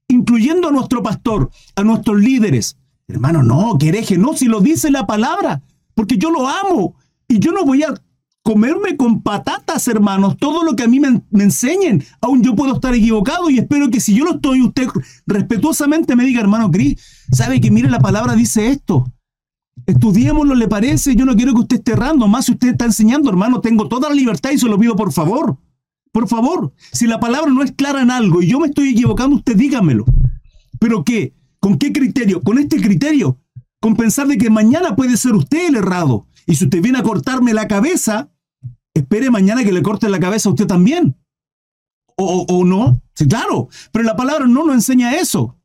incluyendo a nuestro pastor, a nuestros líderes. Hermano, no, que no, si lo dice la palabra, porque yo lo amo y yo no voy a comerme con patatas, hermanos, todo lo que a mí me, enseñen. Aún yo puedo estar equivocado y espero que si yo lo estoy, usted respetuosamente me diga, hermano Cris, sabe que mire la palabra dice esto. Estudiémoslo, ¿le parece? Yo no quiero que usted esté errando, más si usted está enseñando, hermano, tengo toda la libertad y se lo pido por favor. Por favor, si la palabra no es clara en algo y yo me estoy equivocando, usted dígamelo. ¿Pero qué? ¿Con qué criterio? Con este criterio. Con pensar de que mañana puede ser usted el errado. Y si usted viene a cortarme la cabeza, espere mañana que le corte la cabeza a usted también. O, o, no. Sí, claro. Pero la palabra no nos enseña eso.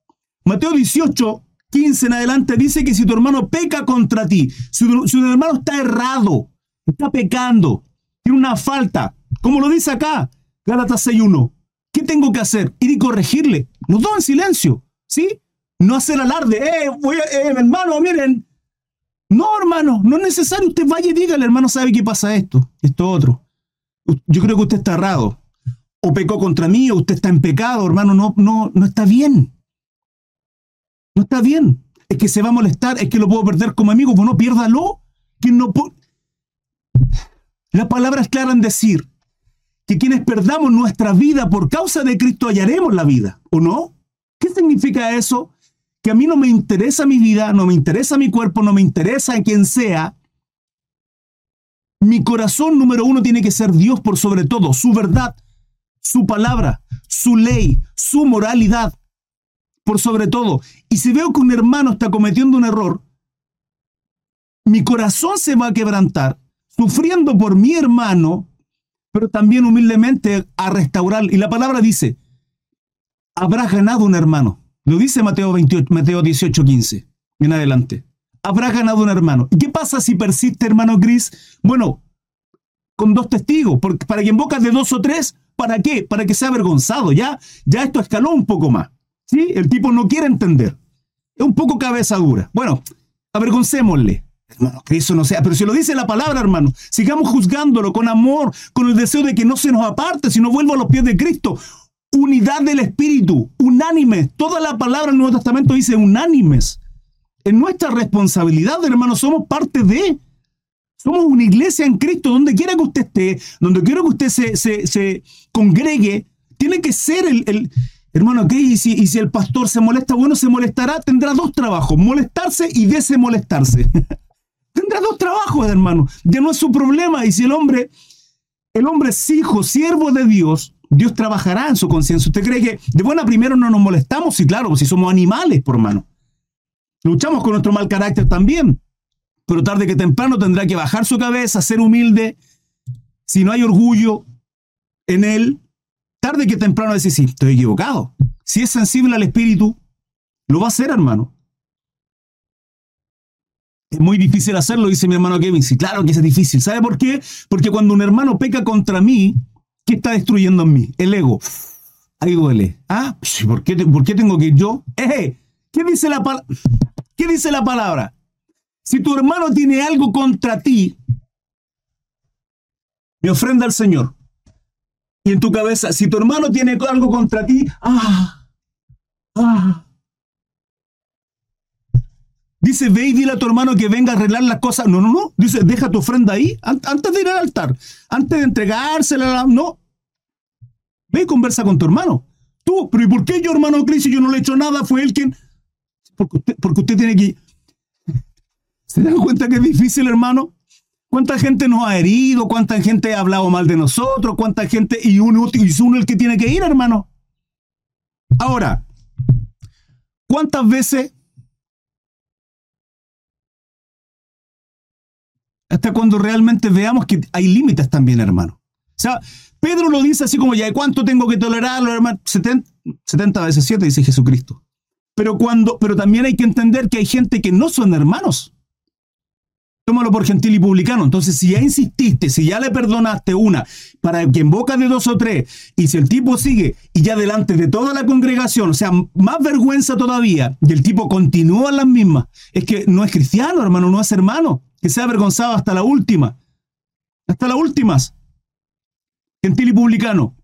Mateo 18, 15 en adelante dice que si tu hermano peca contra ti, si tu, hermano está errado, está pecando, tiene una falta, como lo dice acá, Gálatas 6.1, ¿qué tengo que hacer? Ir y corregirle. Los dos en silencio, ¿sí? No hacer alarde, eh, voy eh, hermano, miren. No, hermano, no es necesario. Usted vaya y dígale, hermano, sabe qué pasa esto, esto otro. Yo creo que usted está errado. O pecó contra mí, o usted está en pecado, hermano, no, no, no está bien. No está bien. Es que se va a molestar, es que lo puedo perder como amigo. Pues no, piérdalo. Que no La palabra es clara en decir que quienes perdamos nuestra vida por causa de Cristo hallaremos la vida, ¿o no? ¿Qué significa eso? Que a mí no me interesa mi vida, no me interesa mi cuerpo, no me interesa en quien sea. Mi corazón número uno tiene que ser Dios por sobre todo, su verdad, su palabra, su ley, su moralidad por sobre todo. Y si veo que un hermano está cometiendo un error, mi corazón se va a quebrantar, sufriendo por mi hermano, pero también humildemente a restaurar. Y la palabra dice, habrá ganado un hermano. Lo dice Mateo, 28, Mateo 18, 15, en adelante. Habrá ganado un hermano. ¿Y qué pasa si persiste, hermano Gris? Bueno, con dos testigos, porque para que en bocas de dos o tres, ¿para qué? Para que sea avergonzado. Ya, ya esto escaló un poco más. ¿Sí? El tipo no quiere entender. Es un poco cabeza dura. Bueno, avergoncémosle. Hermano, que eso no sea, pero si lo dice la palabra, hermano, sigamos juzgándolo con amor, con el deseo de que no se nos aparte, sino vuelva a los pies de Cristo. Unidad del Espíritu, unánime. Toda la palabra del Nuevo Testamento dice unánimes. En nuestra responsabilidad, hermano, somos parte de. Somos una iglesia en Cristo, donde quiera que usted esté, donde quiera que usted se, se, congregue, tiene que ser el Hermano, ¿qué? Y si, y si el pastor se molesta, bueno, se molestará, tendrá dos trabajos, molestarse y desemolestarse. (laughs) tendrá dos trabajos, hermano. Ya no es su problema. Y si el hombre, el hombre es hijo, siervo de Dios, Dios trabajará en su conciencia. ¿Usted cree que de buena primero no nos molestamos? Sí, claro, si somos animales, por hermano. Luchamos con nuestro mal carácter también. Pero tarde que temprano tendrá que bajar su cabeza, ser humilde. Si no hay orgullo en él, tarde que temprano decir, sí, estoy equivocado. Si es sensible al espíritu, lo va a hacer, hermano. Es muy difícil hacerlo, dice mi hermano Kevin. Sí, claro que es difícil. ¿Sabe por qué? Porque cuando un hermano peca contra mí, ¿qué está destruyendo en mí? El ego. Ahí duele. Ah, ¿por qué, por qué tengo que yo? ¿Qué dice, la ¿Qué dice la palabra? Si tu hermano tiene algo contra ti, me ofrenda al Señor y en tu cabeza, si tu hermano tiene algo contra ti, ah, ah. Dice, ve y dile a tu hermano que venga a arreglar las cosas. No, no, no. Dice, deja tu ofrenda ahí antes de ir al altar. Antes de entregársela. No. Ve y conversa con tu hermano. Tú, pero ¿y por qué yo, hermano Cris, yo no le he hecho nada? Fue él quien... Porque usted, porque usted tiene que... (laughs) ¿Se dan cuenta que es difícil, hermano? ¿Cuánta gente nos ha herido? ¿Cuánta gente ha hablado mal de nosotros? ¿Cuánta gente... Y uno, y uno el que tiene que ir, hermano. Ahora, ¿cuántas veces... Hasta cuando realmente veamos que hay límites también, hermano. O sea, Pedro lo dice así como, ya, ¿cuánto tengo que tolerarlo, hermano? 70, 70 veces 7, dice Jesucristo. Pero, cuando, pero también hay que entender que hay gente que no son hermanos. Tómalo por gentil y publicano. Entonces, si ya insististe, si ya le perdonaste una, para que en boca de dos o tres, y si el tipo sigue y ya delante de toda la congregación, o sea, más vergüenza todavía, y el tipo continúa las mismas, es que no es cristiano, hermano, no es hermano, que se ha avergonzado hasta la última. Hasta las últimas gentil y publicano.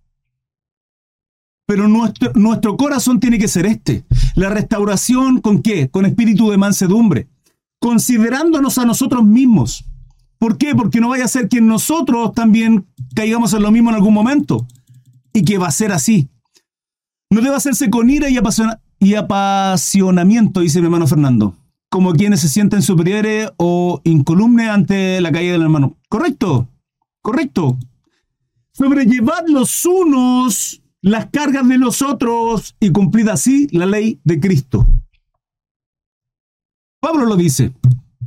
Pero nuestro, corazón tiene que ser este. La restauración con qué? Con espíritu de mansedumbre. Considerándonos a nosotros mismos. ¿Por qué? Porque no vaya a ser que nosotros también caigamos en lo mismo en algún momento. Y que va a ser así. No debe hacerse con ira y, y apasionamiento, dice mi hermano Fernando. Como quienes se sienten superiores o incolumnes ante la caída del hermano. Correcto, correcto sobrellevad los unos las cargas de los otros y cumplid así la ley de Cristo. Pablo lo dice.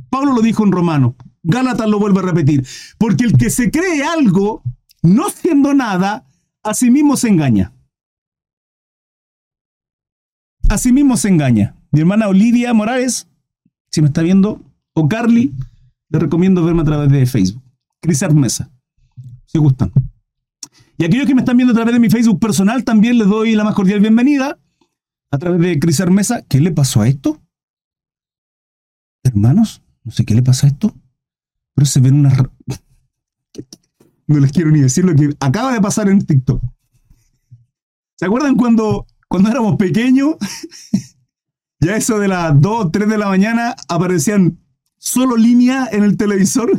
Pablo lo dijo en Romano. Gálatas lo vuelve a repetir. Porque el que se cree algo, no siendo nada, a sí mismo se engaña. A sí mismo se engaña. Mi hermana Olivia Morales, si me está viendo, o Carly, le recomiendo verme a través de Facebook. Cris Mesa, si gustan. Y aquellos que me están viendo a través de mi Facebook personal, también les doy la más cordial bienvenida a través de Cris Mesa. ¿Qué le pasó a esto? Hermanos, no sé qué le pasa a esto, pero se ven unas... (laughs) No les quiero ni decir lo que acaba de pasar en TikTok. ¿Se acuerdan cuando, cuando éramos pequeños? (laughs) ya eso de las 2, 3 de la mañana aparecían solo líneas en el televisor.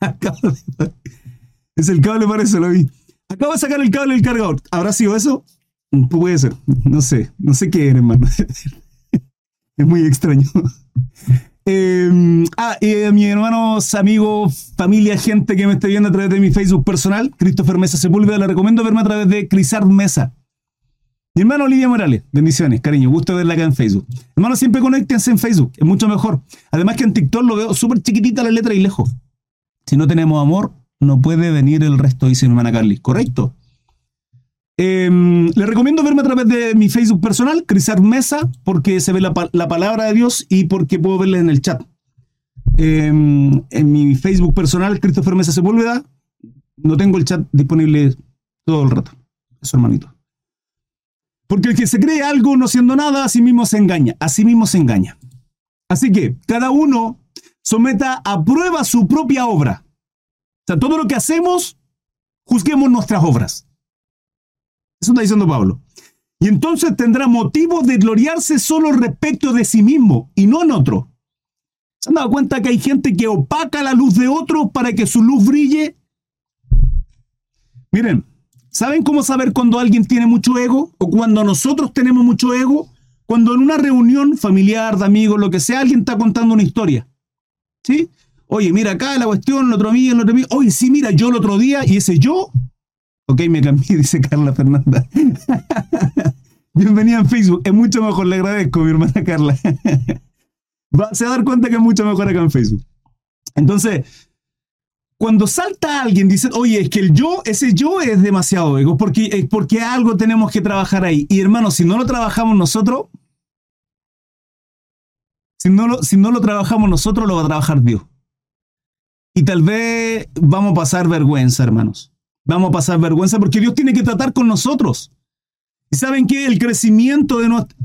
(laughs) es el cable, parece, lo vi. Acabo de sacar el cable del cargador. ¿Habrá sido eso? Puede ser. No sé. No sé qué era, hermano. (laughs) es muy extraño. Em, ah, eh, mis hermanos, amigos, familia, gente que me esté viendo a través de mi Facebook personal, Christopher Mesa Sepúlveda, le recomiendo verme a través de Crisart Mesa. Mi hermano Olivia Morales, bendiciones, cariño, gusto verla acá en Facebook. Hermano, siempre conéctense en Facebook, es mucho mejor. Además que en TikTok lo veo súper chiquitita la letra y lejos. Si no tenemos amor, no puede venir el resto, dice mi hermana Carly. ¿Correcto? Em, le recomiendo verme a través de mi Facebook personal, Crisar Mesa, porque se ve la, palabra de Dios y porque puedo verle en el chat. Em, en mi Facebook personal, Christopher Mesa Sepúlveda, no tengo el chat disponible todo el rato. Eso, hermanito. Porque el que se cree algo no siendo nada, a sí mismo se engaña. A sí mismo se engaña. Así que cada uno someta a prueba su propia obra sea, todo lo que hacemos, juzguemos nuestras obras. Eso está diciendo Pablo. Y entonces tendrá motivo de gloriarse solo respecto de sí mismo y no en otro. ¿Se han dado cuenta que hay gente que opaca la luz de otro para que su luz brille? Miren, ¿saben cómo saber cuando alguien tiene mucho ego o cuando nosotros tenemos mucho ego? Cuando en una reunión familiar, de amigos, lo que sea, alguien está contando una historia. ¿Sí? Oye, mira acá la cuestión, el otro día, el otro día. Oye, sí, mira, yo el otro día y ese yo. Ok, me cambié, (laughs) dice Carla Fernanda. (laughs) Bienvenida en Facebook. Es mucho mejor, le agradezco, mi hermana Carla. (laughs) se va a dar cuenta que es mucho mejor acá en Facebook. Entonces, cuando salta alguien, dice, oye, es que el yo, ese yo es demasiado ego, porque, es porque algo tenemos que trabajar ahí. Y hermano, si no lo trabajamos nosotros, si no lo, si no lo trabajamos nosotros, lo va a trabajar Dios. Y tal vez vamos a pasar vergüenza, hermanos. Vamos a pasar vergüenza porque Dios tiene que tratar con nosotros. ¿Y saben qué? El crecimiento de nuestro,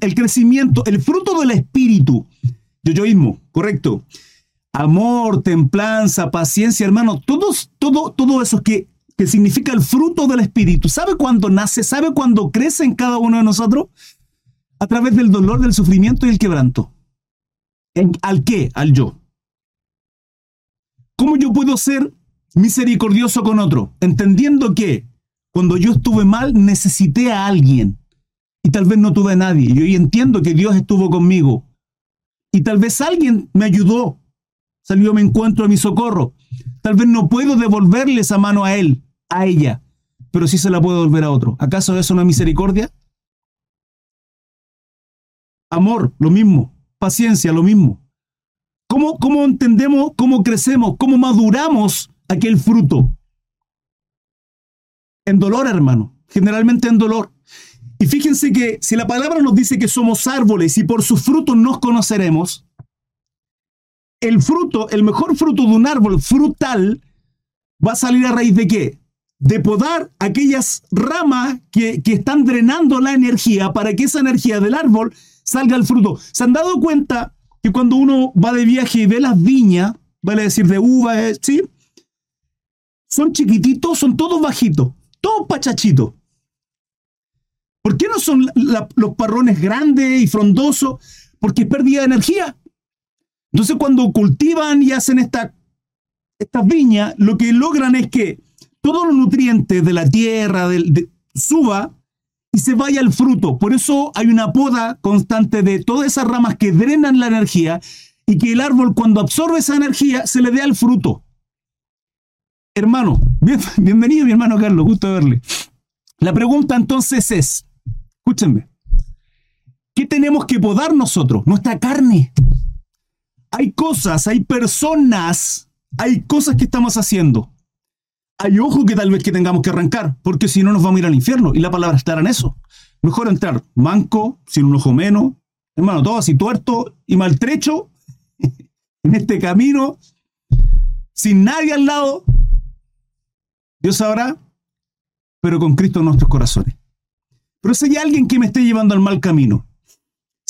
el crecimiento, el fruto del espíritu, yoyoísmo, correcto. Amor, templanza, paciencia, hermano, todos, todo, todo eso que, que significa el fruto del espíritu. ¿Sabe cuándo nace? ¿Sabe cuándo crece en cada uno de nosotros? A través del dolor, del sufrimiento y el quebranto. ¿Al qué? Al yo. ¿Cómo yo puedo ser misericordioso con otro? Entendiendo que cuando yo estuve mal, necesité a alguien. Y tal vez no tuve a nadie. Y hoy entiendo que Dios estuvo conmigo. Y tal vez alguien me ayudó. Salió mi encuentro, a mi socorro. Tal vez no puedo devolverle esa mano a él, a ella, pero sí se la puedo devolver a otro. ¿Acaso eso no es misericordia? Amor, lo mismo. Paciencia, lo mismo. ¿Cómo, cómo entendemos, cómo crecemos, cómo maduramos aquel fruto? En dolor, hermano. Generalmente en dolor. Y fíjense que si la palabra nos dice que somos árboles y por sus frutos nos conoceremos, el fruto, el mejor fruto de un árbol frutal, va a salir a raíz de qué? De podar aquellas ramas que, que están drenando la energía para que esa energía del árbol salga al fruto. ¿Se han dado cuenta que cuando uno va de viaje y ve las viñas, vale decir de uva, eh, ¿sí? Son chiquititos, son todos bajitos, todos pachachitos. ¿Por qué no son los parrones grandes y frondosos? Porque es pérdida de energía. Entonces cuando cultivan y hacen esta, estas viñas, lo que logran es que todos los nutrientes de la tierra suba y se vaya al fruto. Por eso hay una poda constante de todas esas ramas que drenan la energía y que el árbol cuando absorbe esa energía se le dé al fruto. Hermano, (laughs) bienvenido mi hermano Carlos, gusto verle. La pregunta entonces es, escúchenme, ¿qué tenemos que podar nosotros? Nuestra carne. Hay cosas, hay personas, hay cosas que estamos haciendo hay ojo que tal vez que tengamos que arrancar, porque si no nos vamos a ir al infierno. Y la palabra estará en eso. Mejor entrar manco, sin un ojo menos, hermano, todo así tuerto y maltrecho (laughs) en este camino, sin nadie al lado. Dios sabrá, pero con Cristo en nuestros corazones. Pero si hay alguien que me esté llevando al mal camino,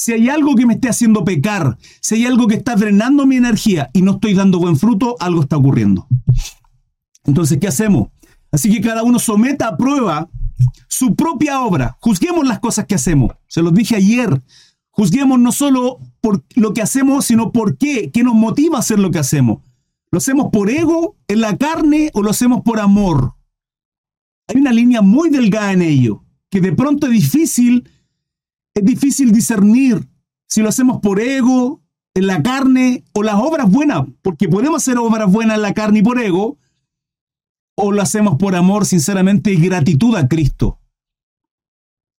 si hay algo que me esté haciendo pecar, si hay algo que está drenando mi energía y no estoy dando buen fruto, algo está ocurriendo. Entonces, ¿qué hacemos? Así que cada uno someta a prueba su propia obra. Juzguemos las cosas que hacemos. Se los dije ayer. Juzguemos no solo por lo que hacemos, sino por qué, qué nos motiva a hacer lo que hacemos. ¿Lo hacemos por ego, en la carne, o lo hacemos por amor? Hay una línea muy delgada en ello, que de pronto es difícil, es difícil discernir si lo hacemos por ego, en la carne, o las obras buenas, porque podemos hacer obras buenas en la carne y por ego, o lo hacemos por amor, sinceramente, y gratitud a Cristo.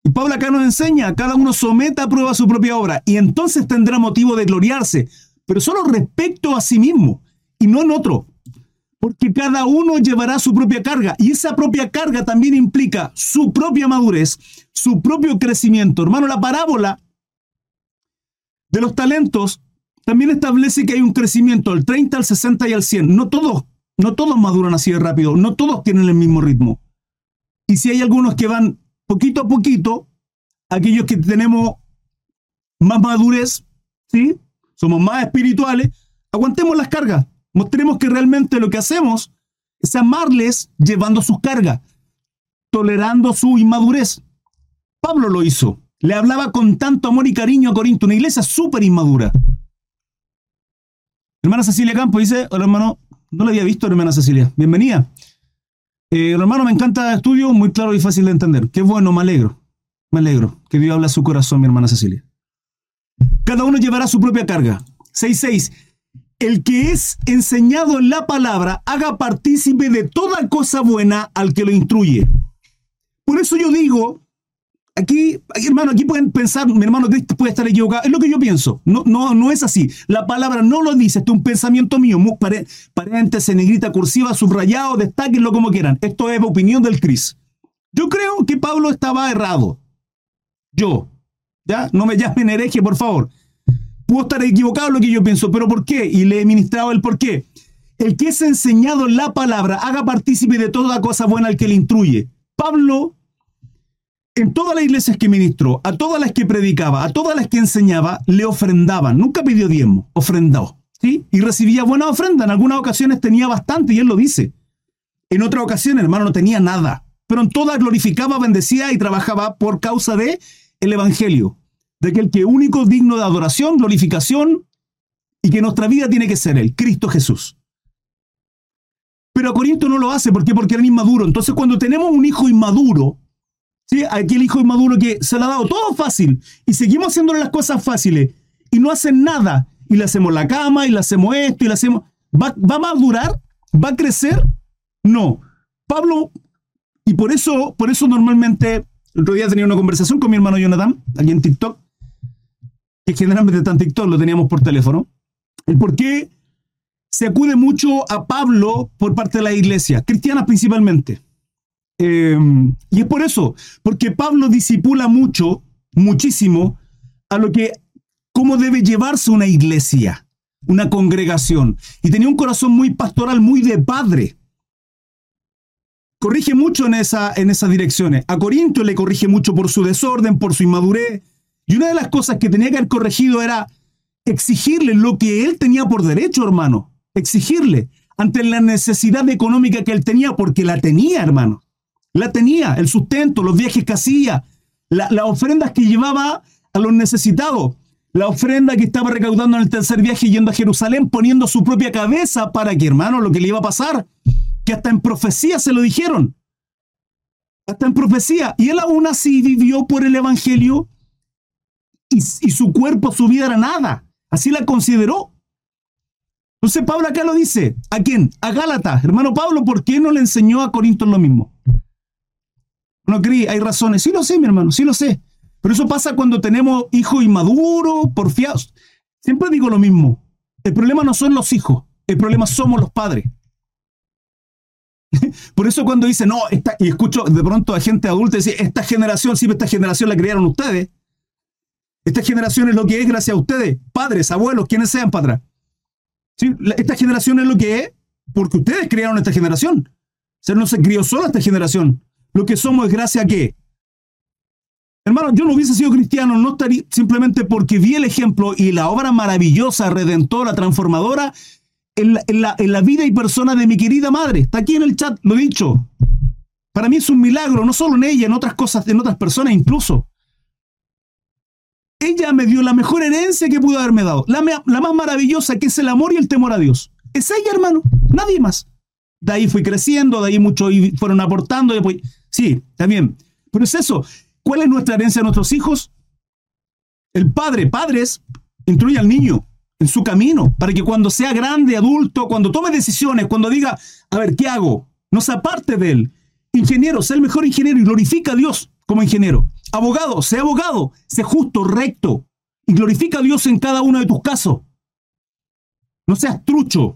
Y Pablo acá nos enseña, cada uno someta a prueba su propia obra y entonces tendrá motivo de gloriarse, pero solo respecto a sí mismo y no en otro. Porque cada uno llevará su propia carga y esa propia carga también implica su propia madurez, su propio crecimiento. Hermano, la parábola de los talentos también establece que hay un crecimiento al 30, al 60 y al 100. No todos no todos maduran así de rápido, no todos tienen el mismo ritmo. Y si hay algunos que van poquito a poquito, aquellos que tenemos más madurez, ¿sí? Somos más espirituales, aguantemos las cargas. Mostremos que realmente lo que hacemos es amarles llevando sus cargas, tolerando su inmadurez. Pablo lo hizo. Le hablaba con tanto amor y cariño a Corinto, una iglesia súper inmadura. Hermana Cecilia Campo dice, hola hermano, no la había visto, hermana Cecilia. Bienvenida. Eh, hermano, me encanta el estudio, muy claro y fácil de entender. Qué bueno, me alegro. Me alegro. Que Dios habla a su corazón, mi hermana Cecilia. Cada uno llevará su propia carga. 6.6. El que es enseñado en la palabra, haga partícipe de toda cosa buena al que lo instruye. Por eso yo digo Aquí, hermano, aquí pueden pensar, mi hermano Cristo puede estar equivocado. Es lo que yo pienso. No, no, no es así. La palabra no lo dice. Este es un pensamiento mío. Paréntesis, negrita, cursiva, subrayado, destáquenlo como quieran. Esto es opinión del Cris. Yo creo que Pablo estaba errado. Yo. ¿Ya? No me llamen hereje, por favor. Puedo estar equivocado en lo que yo pienso, pero ¿por qué? Y le he ministrado el por qué. El que es enseñado en la palabra, haga partícipe de toda cosa buena al que le instruye. Pablo en todas las iglesias que ministró, a todas las que predicaba, a todas las que enseñaba, le ofrendaban. Nunca pidió diezmo, ofrendó. ¿sí? Y recibía buena ofrenda. En algunas ocasiones tenía bastante, y él lo dice. En otras ocasiones, hermano, no tenía nada. Pero en todas glorificaba, bendecía y trabajaba por causa de el Evangelio. De aquel que único digno de adoración, glorificación, y que nuestra vida tiene que ser Él, Cristo Jesús. Pero a Corinto no lo hace. ¿Por qué? Porque era inmaduro. Entonces, cuando tenemos un hijo inmaduro, ¿sí? aquel hijo inmaduro que se le ha dado todo fácil y seguimos haciéndole las cosas fáciles y no hacen nada, y le hacemos la cama y le hacemos esto y le hacemos. ¿Va, va a madurar? ¿Va a crecer? No. Pablo, y por eso, por eso normalmente, el otro día tenía una conversación con mi hermano Jonathan, aquí en TikTok, que generalmente está en TikTok, lo teníamos por teléfono, el por qué se acude mucho a Pablo por parte de la iglesia, cristiana principalmente. Eh, y es por eso, porque Pablo disipula mucho, muchísimo, a lo que, cómo debe llevarse una iglesia, una congregación. Y tenía un corazón muy pastoral, muy de padre. Corrige mucho en, esa, en esas direcciones. A Corinto le corrige mucho por su desorden, por su inmadurez. Y una de las cosas que tenía que haber corregido era exigirle lo que él tenía por derecho, hermano exigirle ante la necesidad económica que él tenía, porque la tenía, hermano. La tenía, el sustento, los viajes que hacía, las ofrendas que llevaba a los necesitados, la ofrenda que estaba recaudando en el tercer viaje yendo a Jerusalén, poniendo su propia cabeza para que, hermano, lo que le iba a pasar, que hasta en profecía se lo dijeron. Hasta en profecía. Y él aún así vivió por el Evangelio y, su cuerpo, su vida era nada. Así la consideró. Entonces Pablo acá lo dice. ¿A quién? A Gálatas. Hermano Pablo, ¿por qué no le enseñó a Corinto lo mismo? No creí, hay razones. Sí lo sé, mi hermano, sí lo sé. Pero eso pasa cuando tenemos hijos inmaduros, porfiados. Siempre digo lo mismo. El problema no son los hijos, el problema somos los padres. (laughs) Por eso cuando dice, no, esta, y escucho de pronto a gente adulta decir, esta generación, sí, esta generación la criaron ustedes. Esta generación es lo que es gracias a ustedes, padres, abuelos, quienes sean para atrás esta generación es lo que es porque ustedes crearon esta generación. O sea, no se crió solo esta generación. Lo que somos es gracias a qué. Hermano, yo no hubiese sido cristiano, no estaría simplemente porque vi el ejemplo y la obra maravillosa, redentora, transformadora en la, vida y persona de mi querida madre. Está aquí en el chat, lo he dicho. Para mí es un milagro, no solo en ella, en otras cosas, en otras personas incluso. Ella me dio la mejor herencia que pudo haberme dado. La, la más maravillosa, que es el amor y el temor a Dios. Es ella, hermano. Nadie más. De ahí fui creciendo, de ahí muchos fueron aportando. Después, sí, también. Pero es eso. ¿Cuál es nuestra herencia a nuestros hijos? El padre, padres, instruye al niño en su camino, para que cuando sea grande, adulto, cuando tome decisiones, cuando diga, a ver, ¿qué hago? No se aparte de él. Ingeniero, sé el mejor ingeniero y glorifica a Dios como ingeniero. Abogado, sé abogado, sé justo, recto y glorifica a Dios en cada uno de tus casos. No seas trucho.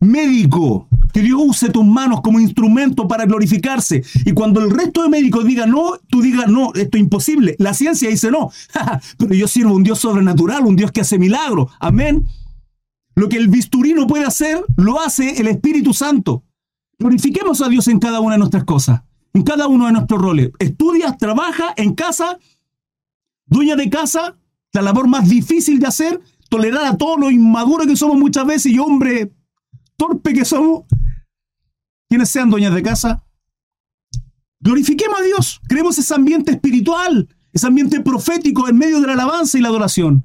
Médico, que Dios use tus manos como instrumento para glorificarse. Y cuando el resto de médicos diga no, tú digas no, esto es imposible. La ciencia dice no. (laughs) Pero yo sirvo a un Dios sobrenatural, un Dios que hace milagros. Amén. Lo que el bisturí no puede hacer, lo hace el Espíritu Santo. Glorifiquemos a Dios en cada una de nuestras cosas en cada uno de nuestros roles. Estudias, trabaja en casa, dueña de casa, la labor más difícil de hacer, tolerar a todos los inmaduros que somos muchas veces y hombre torpe que somos. Quienes sean dueñas de casa, glorifiquemos a Dios, creemos ese ambiente espiritual, ese ambiente profético en medio de la alabanza y la adoración.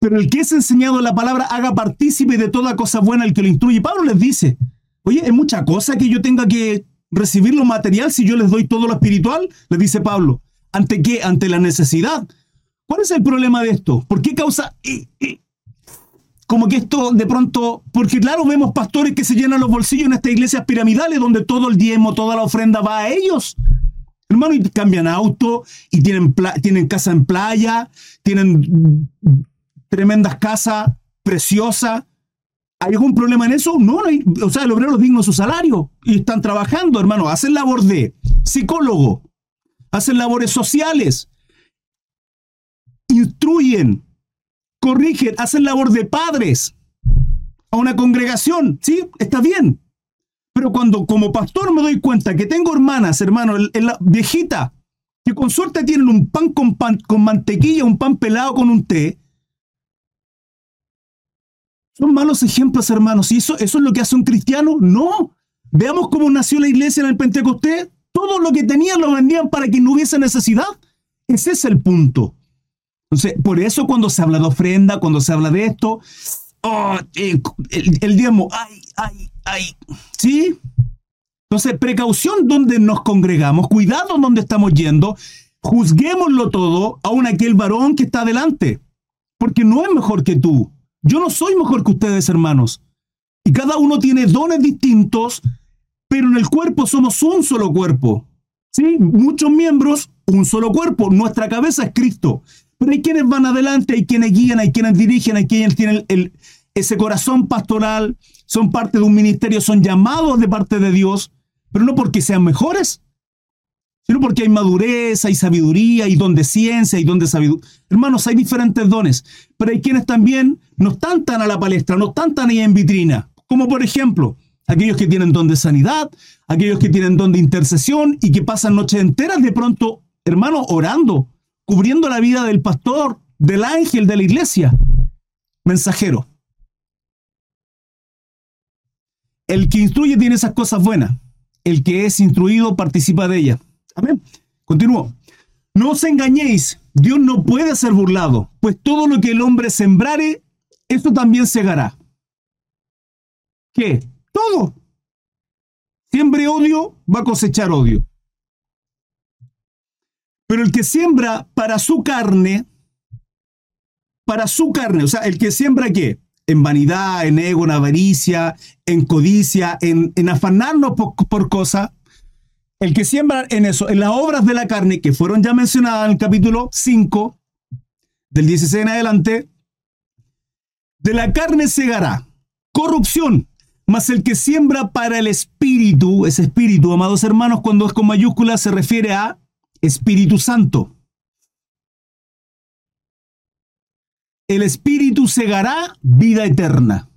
Pero el que es enseñado en la palabra haga partícipe de toda cosa buena el que lo instruye. Pablo les dice, oye, es mucha cosa que yo tenga que recibir lo material si yo les doy todo lo espiritual? Le dice Pablo. ¿Ante qué? Ante la necesidad. ¿Cuál es el problema de esto? ¿Por qué causa... como que esto de pronto, porque claro, vemos pastores que se llenan los bolsillos en estas iglesias piramidales donde todo el diezmo, toda la ofrenda va a ellos. Hermano, y cambian auto, y tienen, tienen casa en playa, tienen tremendas casas preciosas, ¿Hay algún problema en eso? No, no hay, o sea, el obrero es digno de su salario y están trabajando, hermano. Hacen labor de psicólogo, hacen labores sociales, instruyen, corrigen, hacen labor de padres a una congregación. Sí, está bien. Pero cuando como pastor me doy cuenta que tengo hermanas, hermano, en la viejita, que con suerte tienen un pan con, pan con mantequilla, un pan pelado con un té, ¿Son malos ejemplos, hermanos? ¿Y eso, eso es lo que hace un cristiano? No. Veamos cómo nació la iglesia en el Pentecostés. Todo lo que tenían lo vendían para que no hubiese necesidad. Ese es el punto. Entonces, por eso cuando se habla de ofrenda, cuando se habla de esto, oh, eh, el, diezmo, ay, ay, hay, ¿sí? Entonces, precaución donde nos congregamos, cuidado donde estamos yendo, juzguémoslo todo a un aquel varón que está adelante, porque no es mejor que tú. Yo no soy mejor que ustedes, hermanos. Y cada uno tiene dones distintos, pero en el cuerpo somos un solo cuerpo. ¿Sí? Muchos miembros, un solo cuerpo. Nuestra cabeza es Cristo. Pero hay quienes van adelante, hay quienes guían, hay quienes dirigen, hay quienes tienen ese corazón pastoral, son parte de un ministerio, son llamados de parte de Dios, pero no porque sean mejores, sino porque hay madurez, hay sabiduría, hay don de ciencia, hay don de sabiduría. Hermanos, hay diferentes dones, pero hay quienes también no están tan a la palestra, no están tan ahí en vitrina, como por ejemplo, aquellos que tienen don de sanidad, aquellos que tienen don de intercesión y que pasan noches enteras de pronto, hermano, orando, cubriendo la vida del pastor, del ángel de la iglesia. Mensajero. El que instruye tiene esas cosas buenas. El que es instruido participa de ellas. Amén. Continúo. No os engañéis, Dios no puede ser burlado, pues todo lo que el hombre sembrare, esto también segará. ¿Qué? Todo. Siembre odio, va a cosechar odio. Pero el que siembra para su carne, para su carne, o sea, el que siembra qué? En vanidad, en ego, en avaricia, en codicia, en, afanarnos por, cosas. El que siembra en eso, en las obras de la carne, que fueron ya mencionadas en el capítulo 5, del 16 en adelante, de la carne segará corrupción, mas el que siembra para el espíritu, ese espíritu, amados hermanos, cuando es con mayúscula se refiere a Espíritu Santo. El Espíritu segará vida eterna.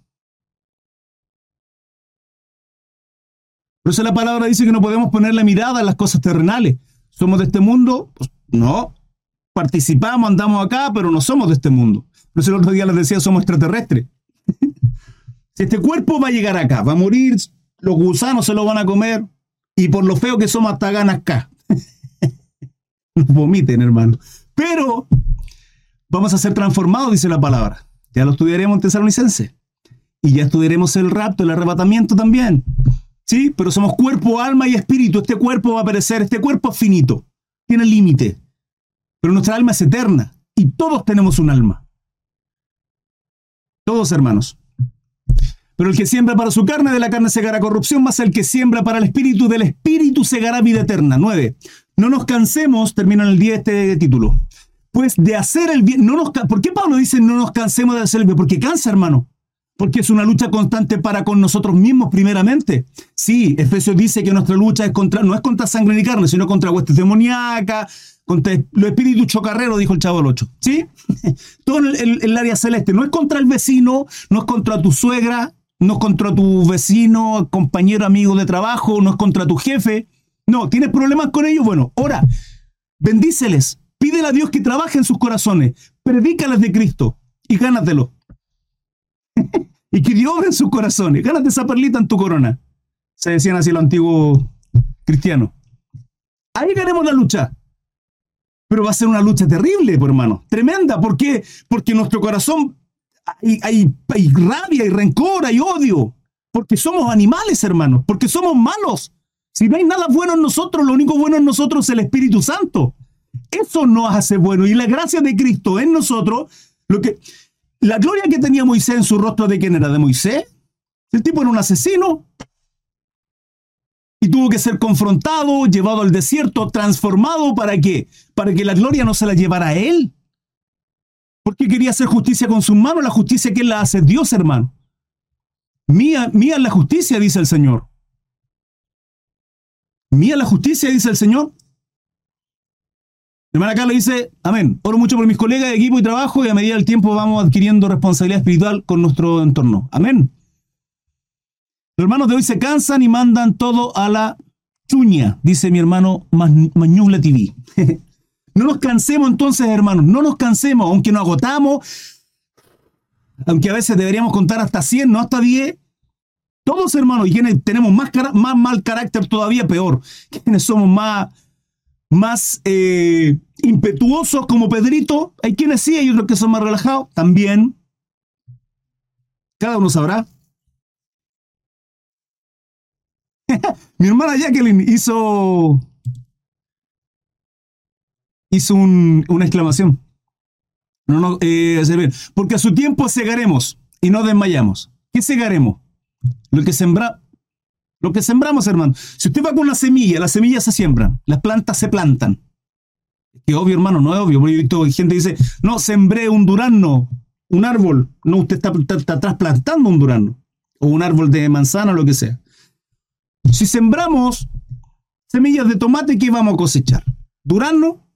Por eso la palabra dice que no podemos poner la mirada en las cosas terrenales. ¿Somos de este mundo? Pues no. Participamos, andamos acá, pero no somos de este mundo. Por eso el otro día les decía, somos extraterrestres. (laughs) este cuerpo va a llegar acá, va a morir, los gusanos se lo van a comer, y por lo feo que somos hasta ganas acá. (laughs) vomiten, hermano. Pero vamos a ser transformados, dice la palabra. Ya lo estudiaremos en Tesalonicense. Y ya estudiaremos el rapto, el arrebatamiento también. ¿Sí? Pero somos cuerpo, alma y espíritu. Este cuerpo va a perecer, este cuerpo es finito, tiene límite. Pero nuestra alma es eterna. Y todos tenemos un alma. Todos hermanos. Pero el que siembra para su carne, de la carne segará corrupción, más el que siembra para el espíritu, del espíritu segará vida eterna. 9. No nos cansemos, termina en el 10 este título. Pues de hacer el bien, no nos, ¿por qué Pablo dice no nos cansemos de hacer el bien? Porque cansa, hermano. Porque es una lucha constante para con nosotros mismos, primeramente. Sí, Efesios dice que nuestra lucha es contra, no es contra sangre ni carne, sino contra huestes demoníacas, contra los espíritus chocarreros, dijo el chavo del 8. ¿Sí? (laughs) Todo el, el área celeste. No es contra el vecino, no es contra tu suegra, no es contra tu vecino, compañero, amigo de trabajo, no es contra tu jefe, no, ¿tienes problemas con ellos? Bueno, ora, bendíceles, pídele a Dios que trabaje en sus corazones, predícales de Cristo y gánatelo. (laughs) y que Dios en sus corazones, gánate esa perlita en tu corona. Se decían así los antiguos cristianos. Ahí ganemos la lucha. Pero va a ser una lucha terrible, por hermano. Tremenda. ¿Por qué? Porque nuestro corazón hay, hay, hay rabia, hay rencor, hay odio. Porque somos animales, hermanos. Porque somos malos. Si no hay nada bueno en nosotros, lo único bueno en nosotros es el Espíritu Santo. Eso nos hace bueno. Y la gracia de Cristo en nosotros, lo que, la gloria que tenía Moisés en su rostro, ¿de quién era? ¿De Moisés? El tipo era un asesino. Y tuvo que ser confrontado, llevado al desierto, transformado. ¿Para qué? Para que la gloria no se la llevara a él. Porque quería hacer justicia con sus manos. La justicia que él la hace Dios, hermano. Mía, mía es la justicia, dice el Señor. Mía la justicia, dice el Señor. hermana Carla dice, amén, oro mucho por mis colegas de equipo y trabajo y a medida del tiempo vamos adquiriendo responsabilidad espiritual con nuestro entorno. Amén. Los hermanos de hoy se cansan y mandan todo a la chuña, dice mi hermano Mañugla TV. (laughs) no nos cansemos entonces, hermanos, no nos cansemos, aunque nos agotamos, aunque a veces deberíamos contar hasta 100, no hasta 10, todos hermanos, y quienes tenemos más, más mal carácter todavía peor, quienes somos más, más eh, impetuosos como Pedrito, hay quienes sí, hay otros que son más relajados, también. Cada uno sabrá. (laughs) Mi hermana Jacqueline hizo. Hizo una exclamación. No, no, eh, porque a su tiempo segaremos y no desmayamos. ¿Qué segaremos? Lo que sembra, lo que sembramos, hermano. Si usted va con una semilla, las semillas se siembran, las plantas se plantan. Que obvio, hermano, no es obvio. Porque he visto gente dice, no, sembré un durazno, un árbol. No, usted está, está trasplantando un durazno. O un árbol de manzana, lo que sea. Si sembramos semillas de tomate, ¿qué vamos a cosechar? ¿Durazno?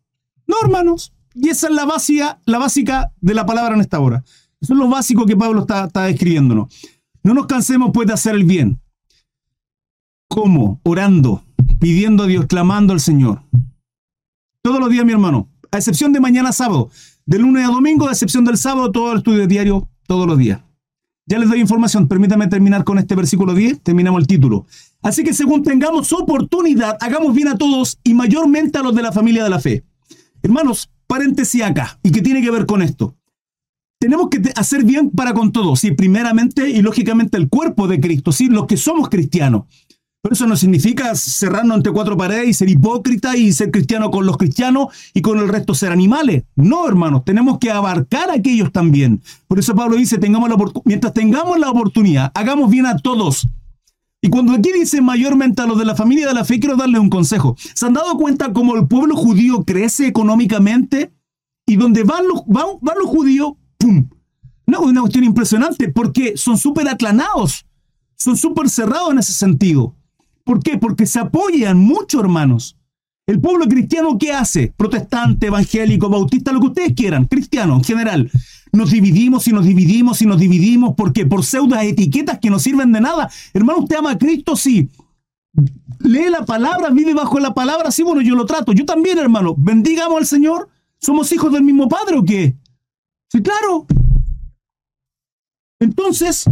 No, hermanos. Y esa es la básica, la básica de la palabra en esta hora. Eso es lo básico que Pablo está, está escribiéndonos. No nos cansemos pues de hacer el bien. ¿Cómo? Orando, pidiendo a Dios, clamando al Señor. Todos los días, mi hermano. A excepción de mañana sábado. De lunes a domingo, a excepción del sábado, todo el estudio diario, todos los días. Ya les doy información. Permítame terminar con este versículo 10. Terminamos el título. Así que según tengamos oportunidad, hagamos bien a todos y mayormente a los de la familia de la fe. Hermanos, paréntesis acá. ¿Y qué tiene que ver con esto? Tenemos que hacer bien para con todos. Sí, primeramente y lógicamente el cuerpo de Cristo. Sí, los que somos cristianos. Pero eso no significa cerrarnos entre cuatro paredes y ser hipócrita y ser cristiano con los cristianos y con el resto ser animales. No, hermanos, tenemos que abarcar a aquellos también. Por eso Pablo dice, tengamos la mientras tengamos la oportunidad, hagamos bien a todos. Y cuando aquí dice mayormente a los de la familia de la fe, quiero darle un consejo. ¿Se han dado cuenta cómo el pueblo judío crece económicamente? Y donde van los, van, van los judíos, ¡pum! No, una cuestión impresionante, porque son súper aclanados, son súper cerrados en ese sentido. ¿Por qué? Porque se apoyan mucho, hermanos. El pueblo cristiano, ¿qué hace? Protestante, evangélico, bautista, lo que ustedes quieran, cristiano en general. Nos dividimos y nos dividimos y nos dividimos. ¿Por qué? Por pseudas etiquetas que no sirven de nada. Hermano, ¿usted ama a Cristo? Sí. Lee la palabra, vive bajo la palabra. Sí, bueno, yo lo trato. Yo también, hermano. Bendigamos al Señor. ¿Somos hijos del mismo Padre o qué? Sí, claro. Entonces,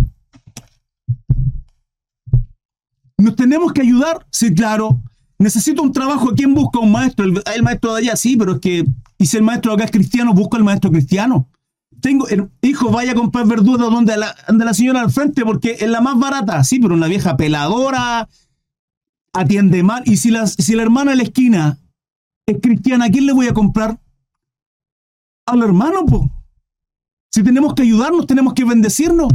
¿Nos tenemos que ayudar? Sí, claro. Necesito un trabajo. ¿Quién busca un maestro? El, maestro de allá, sí, pero es que. Y si el maestro acá es cristiano, busco al maestro cristiano. Tengo, el, hijo, vaya a comprar verduras donde la, señora al frente porque es la más barata. Sí, pero una vieja peladora atiende mal. Y si la, si la hermana de la esquina es cristiana, ¿a quién le voy a comprar? Al hermano, pues. Si tenemos que ayudarnos, tenemos que bendecirnos.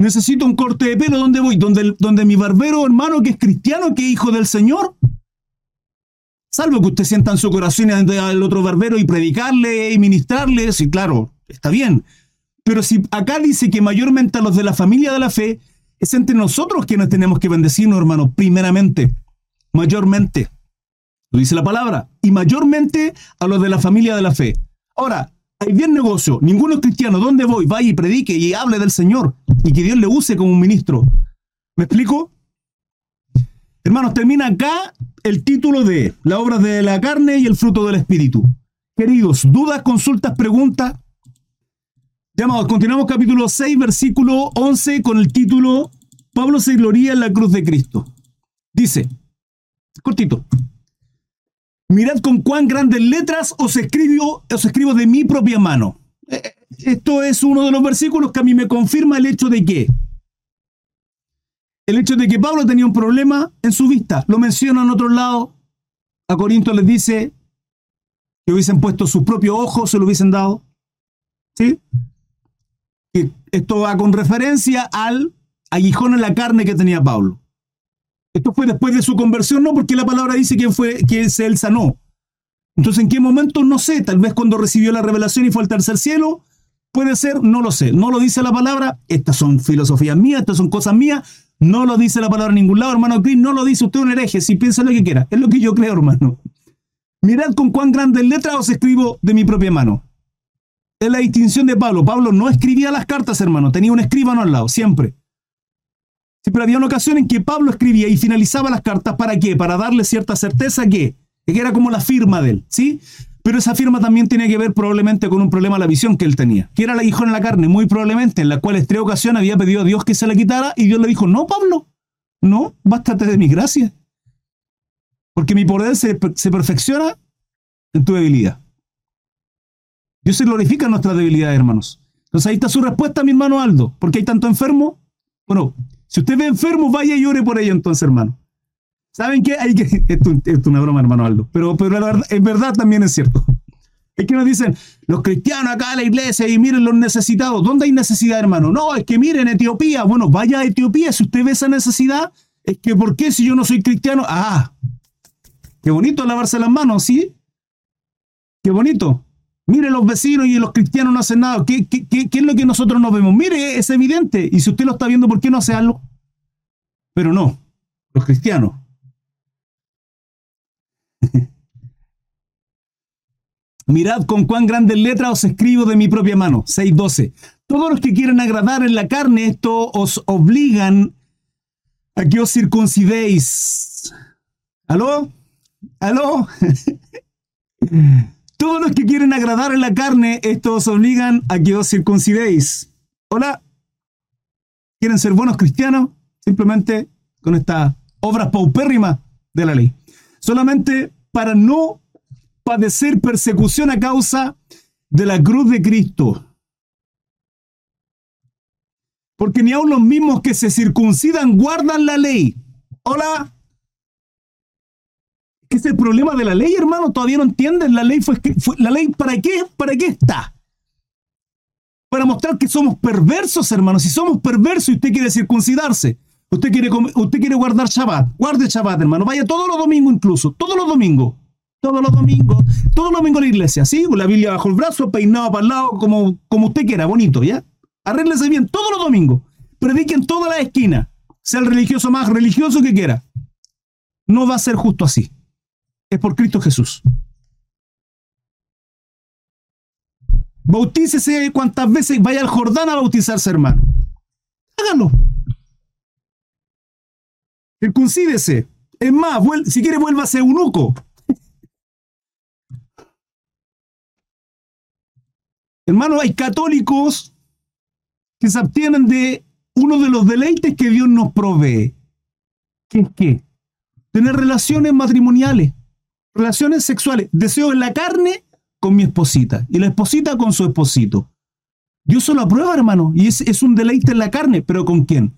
Necesito un corte de pelo. ¿Dónde voy? ¿Donde, mi barbero hermano que es cristiano, que es hijo del Señor? Salvo que usted sienta en su corazón al otro barbero y predicarle y ministrarle. Sí, claro, está bien. Pero si acá dice que mayormente a los de la familia de la fe, es entre nosotros quienes tenemos que bendecirnos, hermano, primeramente, mayormente. Lo dice la palabra. Y mayormente a los de la familia de la fe. Ahora, hay bien negocio, ninguno es cristiano. ¿Dónde voy? Vaya y predique y hable del Señor y que Dios le use como un ministro. ¿Me explico? Hermanos, termina acá el título de la obra de la carne y el fruto del Espíritu. Queridos, dudas, consultas, preguntas. Llamados, continuamos capítulo 6, versículo 11 con el título Pablo se gloría en la cruz de Cristo. Dice, cortito, Mirad con cuán grandes letras os escribo, os escribo de mi propia mano. Eh, esto es uno de los versículos que a mí me confirma el hecho de que el hecho de que Pablo tenía un problema en su vista. Lo menciona en otro lado. A Corinto les dice que hubiesen puesto sus propios ojos, se lo hubiesen dado. ¿Sí? esto va con referencia al aguijón en la carne que tenía Pablo. Esto fue después de su conversión, no, porque la palabra dice que fue que él sanó. Entonces, ¿en qué momento? No sé, tal vez cuando recibió la revelación y fue al tercer cielo, puede ser, no lo sé. No lo dice la palabra, estas son filosofías mías, estas son cosas mías, no lo dice la palabra en ningún lado, hermano Cris, no lo dice usted un hereje, si piensa lo que quiera, es lo que yo creo, hermano. Mirad con cuán grandes letras os escribo de mi propia mano. Es la distinción de Pablo. Pablo no escribía las cartas, hermano, tenía un escribano al lado, siempre. Pero había una ocasión en que Pablo escribía y finalizaba las cartas, ¿para qué? Para darle cierta certeza que, que era como la firma de él, ¿sí? Pero esa firma también tenía que ver probablemente con un problema de la visión que él tenía, que era la aguijón en la carne, muy probablemente, en la cual en tres ocasiones había pedido a Dios que se la quitara y Dios le dijo, no, Pablo, no, bástate de mi gracia. Porque mi poder se, se perfecciona en tu debilidad. Dios se glorifica en nuestra debilidad, hermanos. Entonces ahí está su respuesta, mi hermano Aldo. ¿Por qué hay tanto enfermo? Bueno, Si usted ve enfermo, vaya y ore por ello entonces, hermano. ¿Saben qué? Hay que, (laughs) esto, es una broma, hermano Aldo, pero, pero la en verdad también es cierto. Es que nos dicen, los cristianos acá a la iglesia y miren los necesitados. ¿Dónde hay necesidad, hermano? No, es que miren Etiopía. Bueno, vaya a Etiopía. Si usted ve esa necesidad, es que ¿por qué si yo no soy cristiano? Ah, qué bonito lavarse las manos, ¿sí? Qué bonito. Mire los vecinos y los cristianos no hacen nada. ¿Qué, es lo que nosotros no vemos? Mire, es evidente. Y si usted lo está viendo, ¿por qué no hace algo? Pero no, los cristianos. (laughs) Mirad con cuán grandes letras os escribo de mi propia mano. 6.12. Todos los que quieren agradar en la carne, esto os obligan a que os circuncidéis. ¿Aló? ¿Aló? (laughs) Todos los que quieren agradar en la carne, esto os obligan a que os circuncidéis. Hola. ¿Quieren ser buenos cristianos? Simplemente con esta obra paupérrima de la ley. Solamente para no padecer persecución a causa de la cruz de Cristo. Porque ni aun los mismos que se circuncidan guardan la ley. Hola. ¿Qué es el problema de la ley, hermano? Todavía no entienden. La ley fue, fue la ley para qué? ¿Para qué está? Para mostrar que somos perversos, hermano. Si somos perversos y usted quiere circuncidarse, usted quiere, usted quiere guardar Shabbat, guarde Shabbat, hermano. Vaya todos los domingos incluso, todos los domingos todos los domingos, todos los domingos a la iglesia, ¿sí? Con la Biblia bajo el brazo, peinado para el lado, como, como usted quiera, bonito, ¿ya? Arréglese bien todos los domingos. Prediquen toda la esquina. Sea el religioso más religioso que quiera. No va a ser justo así. Es por Cristo Jesús. Bautícese cuantas veces vaya al Jordán a bautizarse, hermano. Hágalo. Circuncídese. Es más, si quiere, vuélvase eunuco. Hermano, hay católicos que se abstienen de uno de los deleites que Dios nos provee. ¿Qué es qué? Tener relaciones matrimoniales, relaciones sexuales. Deseo en la carne con mi esposita y la esposita con su esposito. Dios solo aprueba, hermano, y es, un deleite en la carne, pero ¿con quién?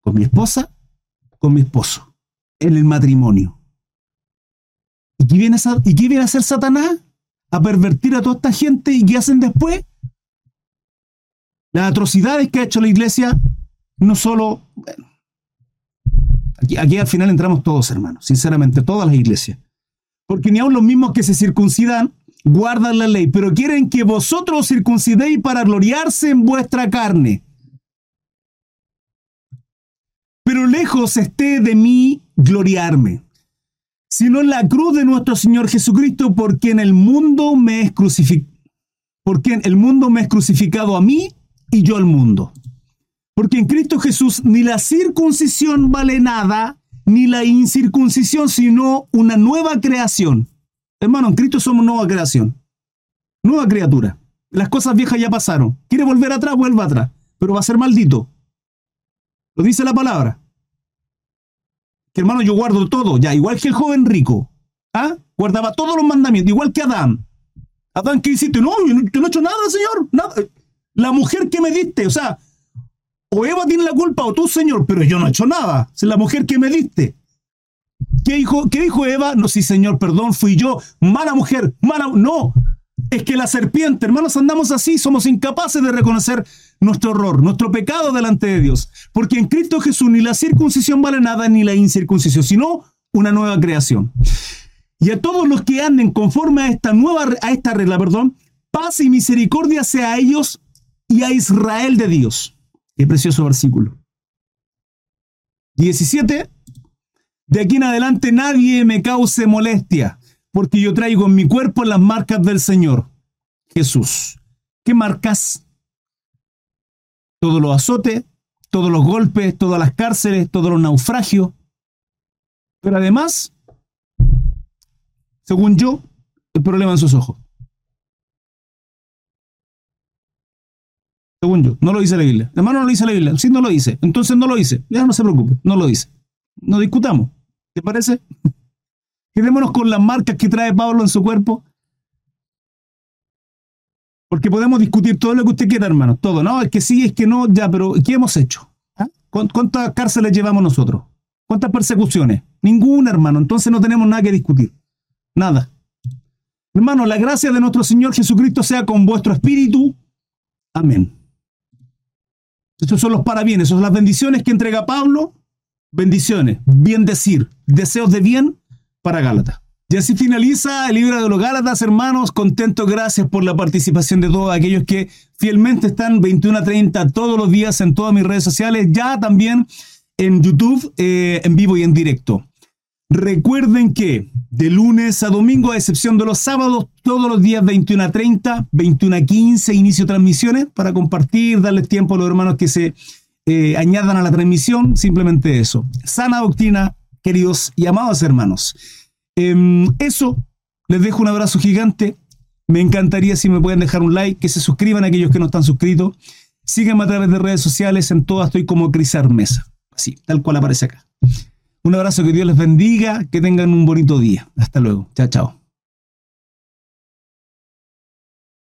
Con mi esposa, con mi esposo, en el matrimonio. ¿Y qué viene a, ¿y hacer Satanás? a pervertir a toda esta gente y ¿qué hacen después? Las atrocidades que ha hecho la iglesia, no solo... aquí, aquí al final entramos todos, hermanos, sinceramente, todas las iglesias. Porque ni aun los mismos que se circuncidan guardan la ley, pero quieren que vosotros circuncidéis para gloriarse en vuestra carne. Pero lejos esté de mí gloriarme sino en la cruz de nuestro Señor Jesucristo, porque en el mundo me es crucificado, porque el mundo me es crucificado a mí y yo al mundo. Porque en Cristo Jesús ni la circuncisión vale nada, ni la incircuncisión, sino una nueva creación. Hermano, en Cristo somos nueva creación, nueva criatura. Las cosas viejas ya pasaron. ¿Quiere volver atrás? Vuelva atrás. Pero va a ser maldito. Lo dice la palabra hermano, yo guardo todo, ya, igual que el joven rico. ¿Ah? Guardaba todos los mandamientos, igual que Adán. Adán, ¿qué hiciste? No, yo no, he hecho nada, Señor. Nada. La mujer que me diste, o sea, o Eva tiene la culpa o tú, Señor, pero yo no he hecho nada. Es la mujer que me diste. ¿Qué dijo, ¿Qué dijo Eva? No, sí, Señor, perdón, fui yo. Mala mujer, mala. No, es que la serpiente, hermanos, andamos así, somos incapaces de reconocer nuestro error, nuestro pecado delante de Dios. Porque en Cristo Jesús ni la circuncisión vale nada ni la incircuncisión, sino una nueva creación. Y a todos los que anden conforme a esta nueva, a esta regla, perdón, paz y misericordia sea a ellos y a Israel de Dios. Qué precioso versículo. 17. De aquí en adelante nadie me cause molestia porque yo traigo en mi cuerpo las marcas del Señor, Jesús. ¿Qué marcas? Todos los azotes, todos los golpes, todas las cárceles, todos los naufragios. Pero además, según yo, el problema en sus ojos. Según yo, no lo dice la Biblia. Hermano, no lo dice la Biblia. Sí, no lo dice. Entonces no lo dice. Ya no se preocupe, no lo dice. No discutamos. ¿Te parece? (laughs) Quedémonos con las marcas que trae Pablo en su cuerpo. Porque podemos discutir todo lo que usted quiera, hermano. Todo. No, es que sí, es que no, ya, pero ¿qué hemos hecho? ¿Ah? ¿Cuántas cárceles llevamos nosotros? ¿Cuántas persecuciones? Ninguna, hermano. Entonces no tenemos nada que discutir. Nada. Hermano, la gracia de nuestro Señor Jesucristo sea con vuestro espíritu. Amén. Estos son los parabienes, son las bendiciones que entrega Pablo. Bendiciones, bien decir, deseos de bien para Gálatas. Y así finaliza el libro de los Gálatas, hermanos. Contento, gracias por la participación de todos aquellos que fielmente están 21 a 30 todos los días en todas mis redes sociales, ya también en YouTube, eh, en vivo y en directo. Recuerden que de lunes a domingo, a excepción de los sábados, todos los días 21 a 30, 21 a 15, inicio transmisiones para compartir, darles tiempo a los hermanos que se eh, añadan a la transmisión. Simplemente eso. Sana doctrina, queridos y amados hermanos. Em, eso, les dejo un abrazo gigante. Me encantaría si me pueden dejar un like, que se suscriban a aquellos que no están suscritos. Síganme a través de redes sociales, en todas estoy como Crisar Mesa. Así, tal cual aparece acá. Un abrazo, que Dios les bendiga, que tengan un bonito día. Hasta luego. Chao, chao.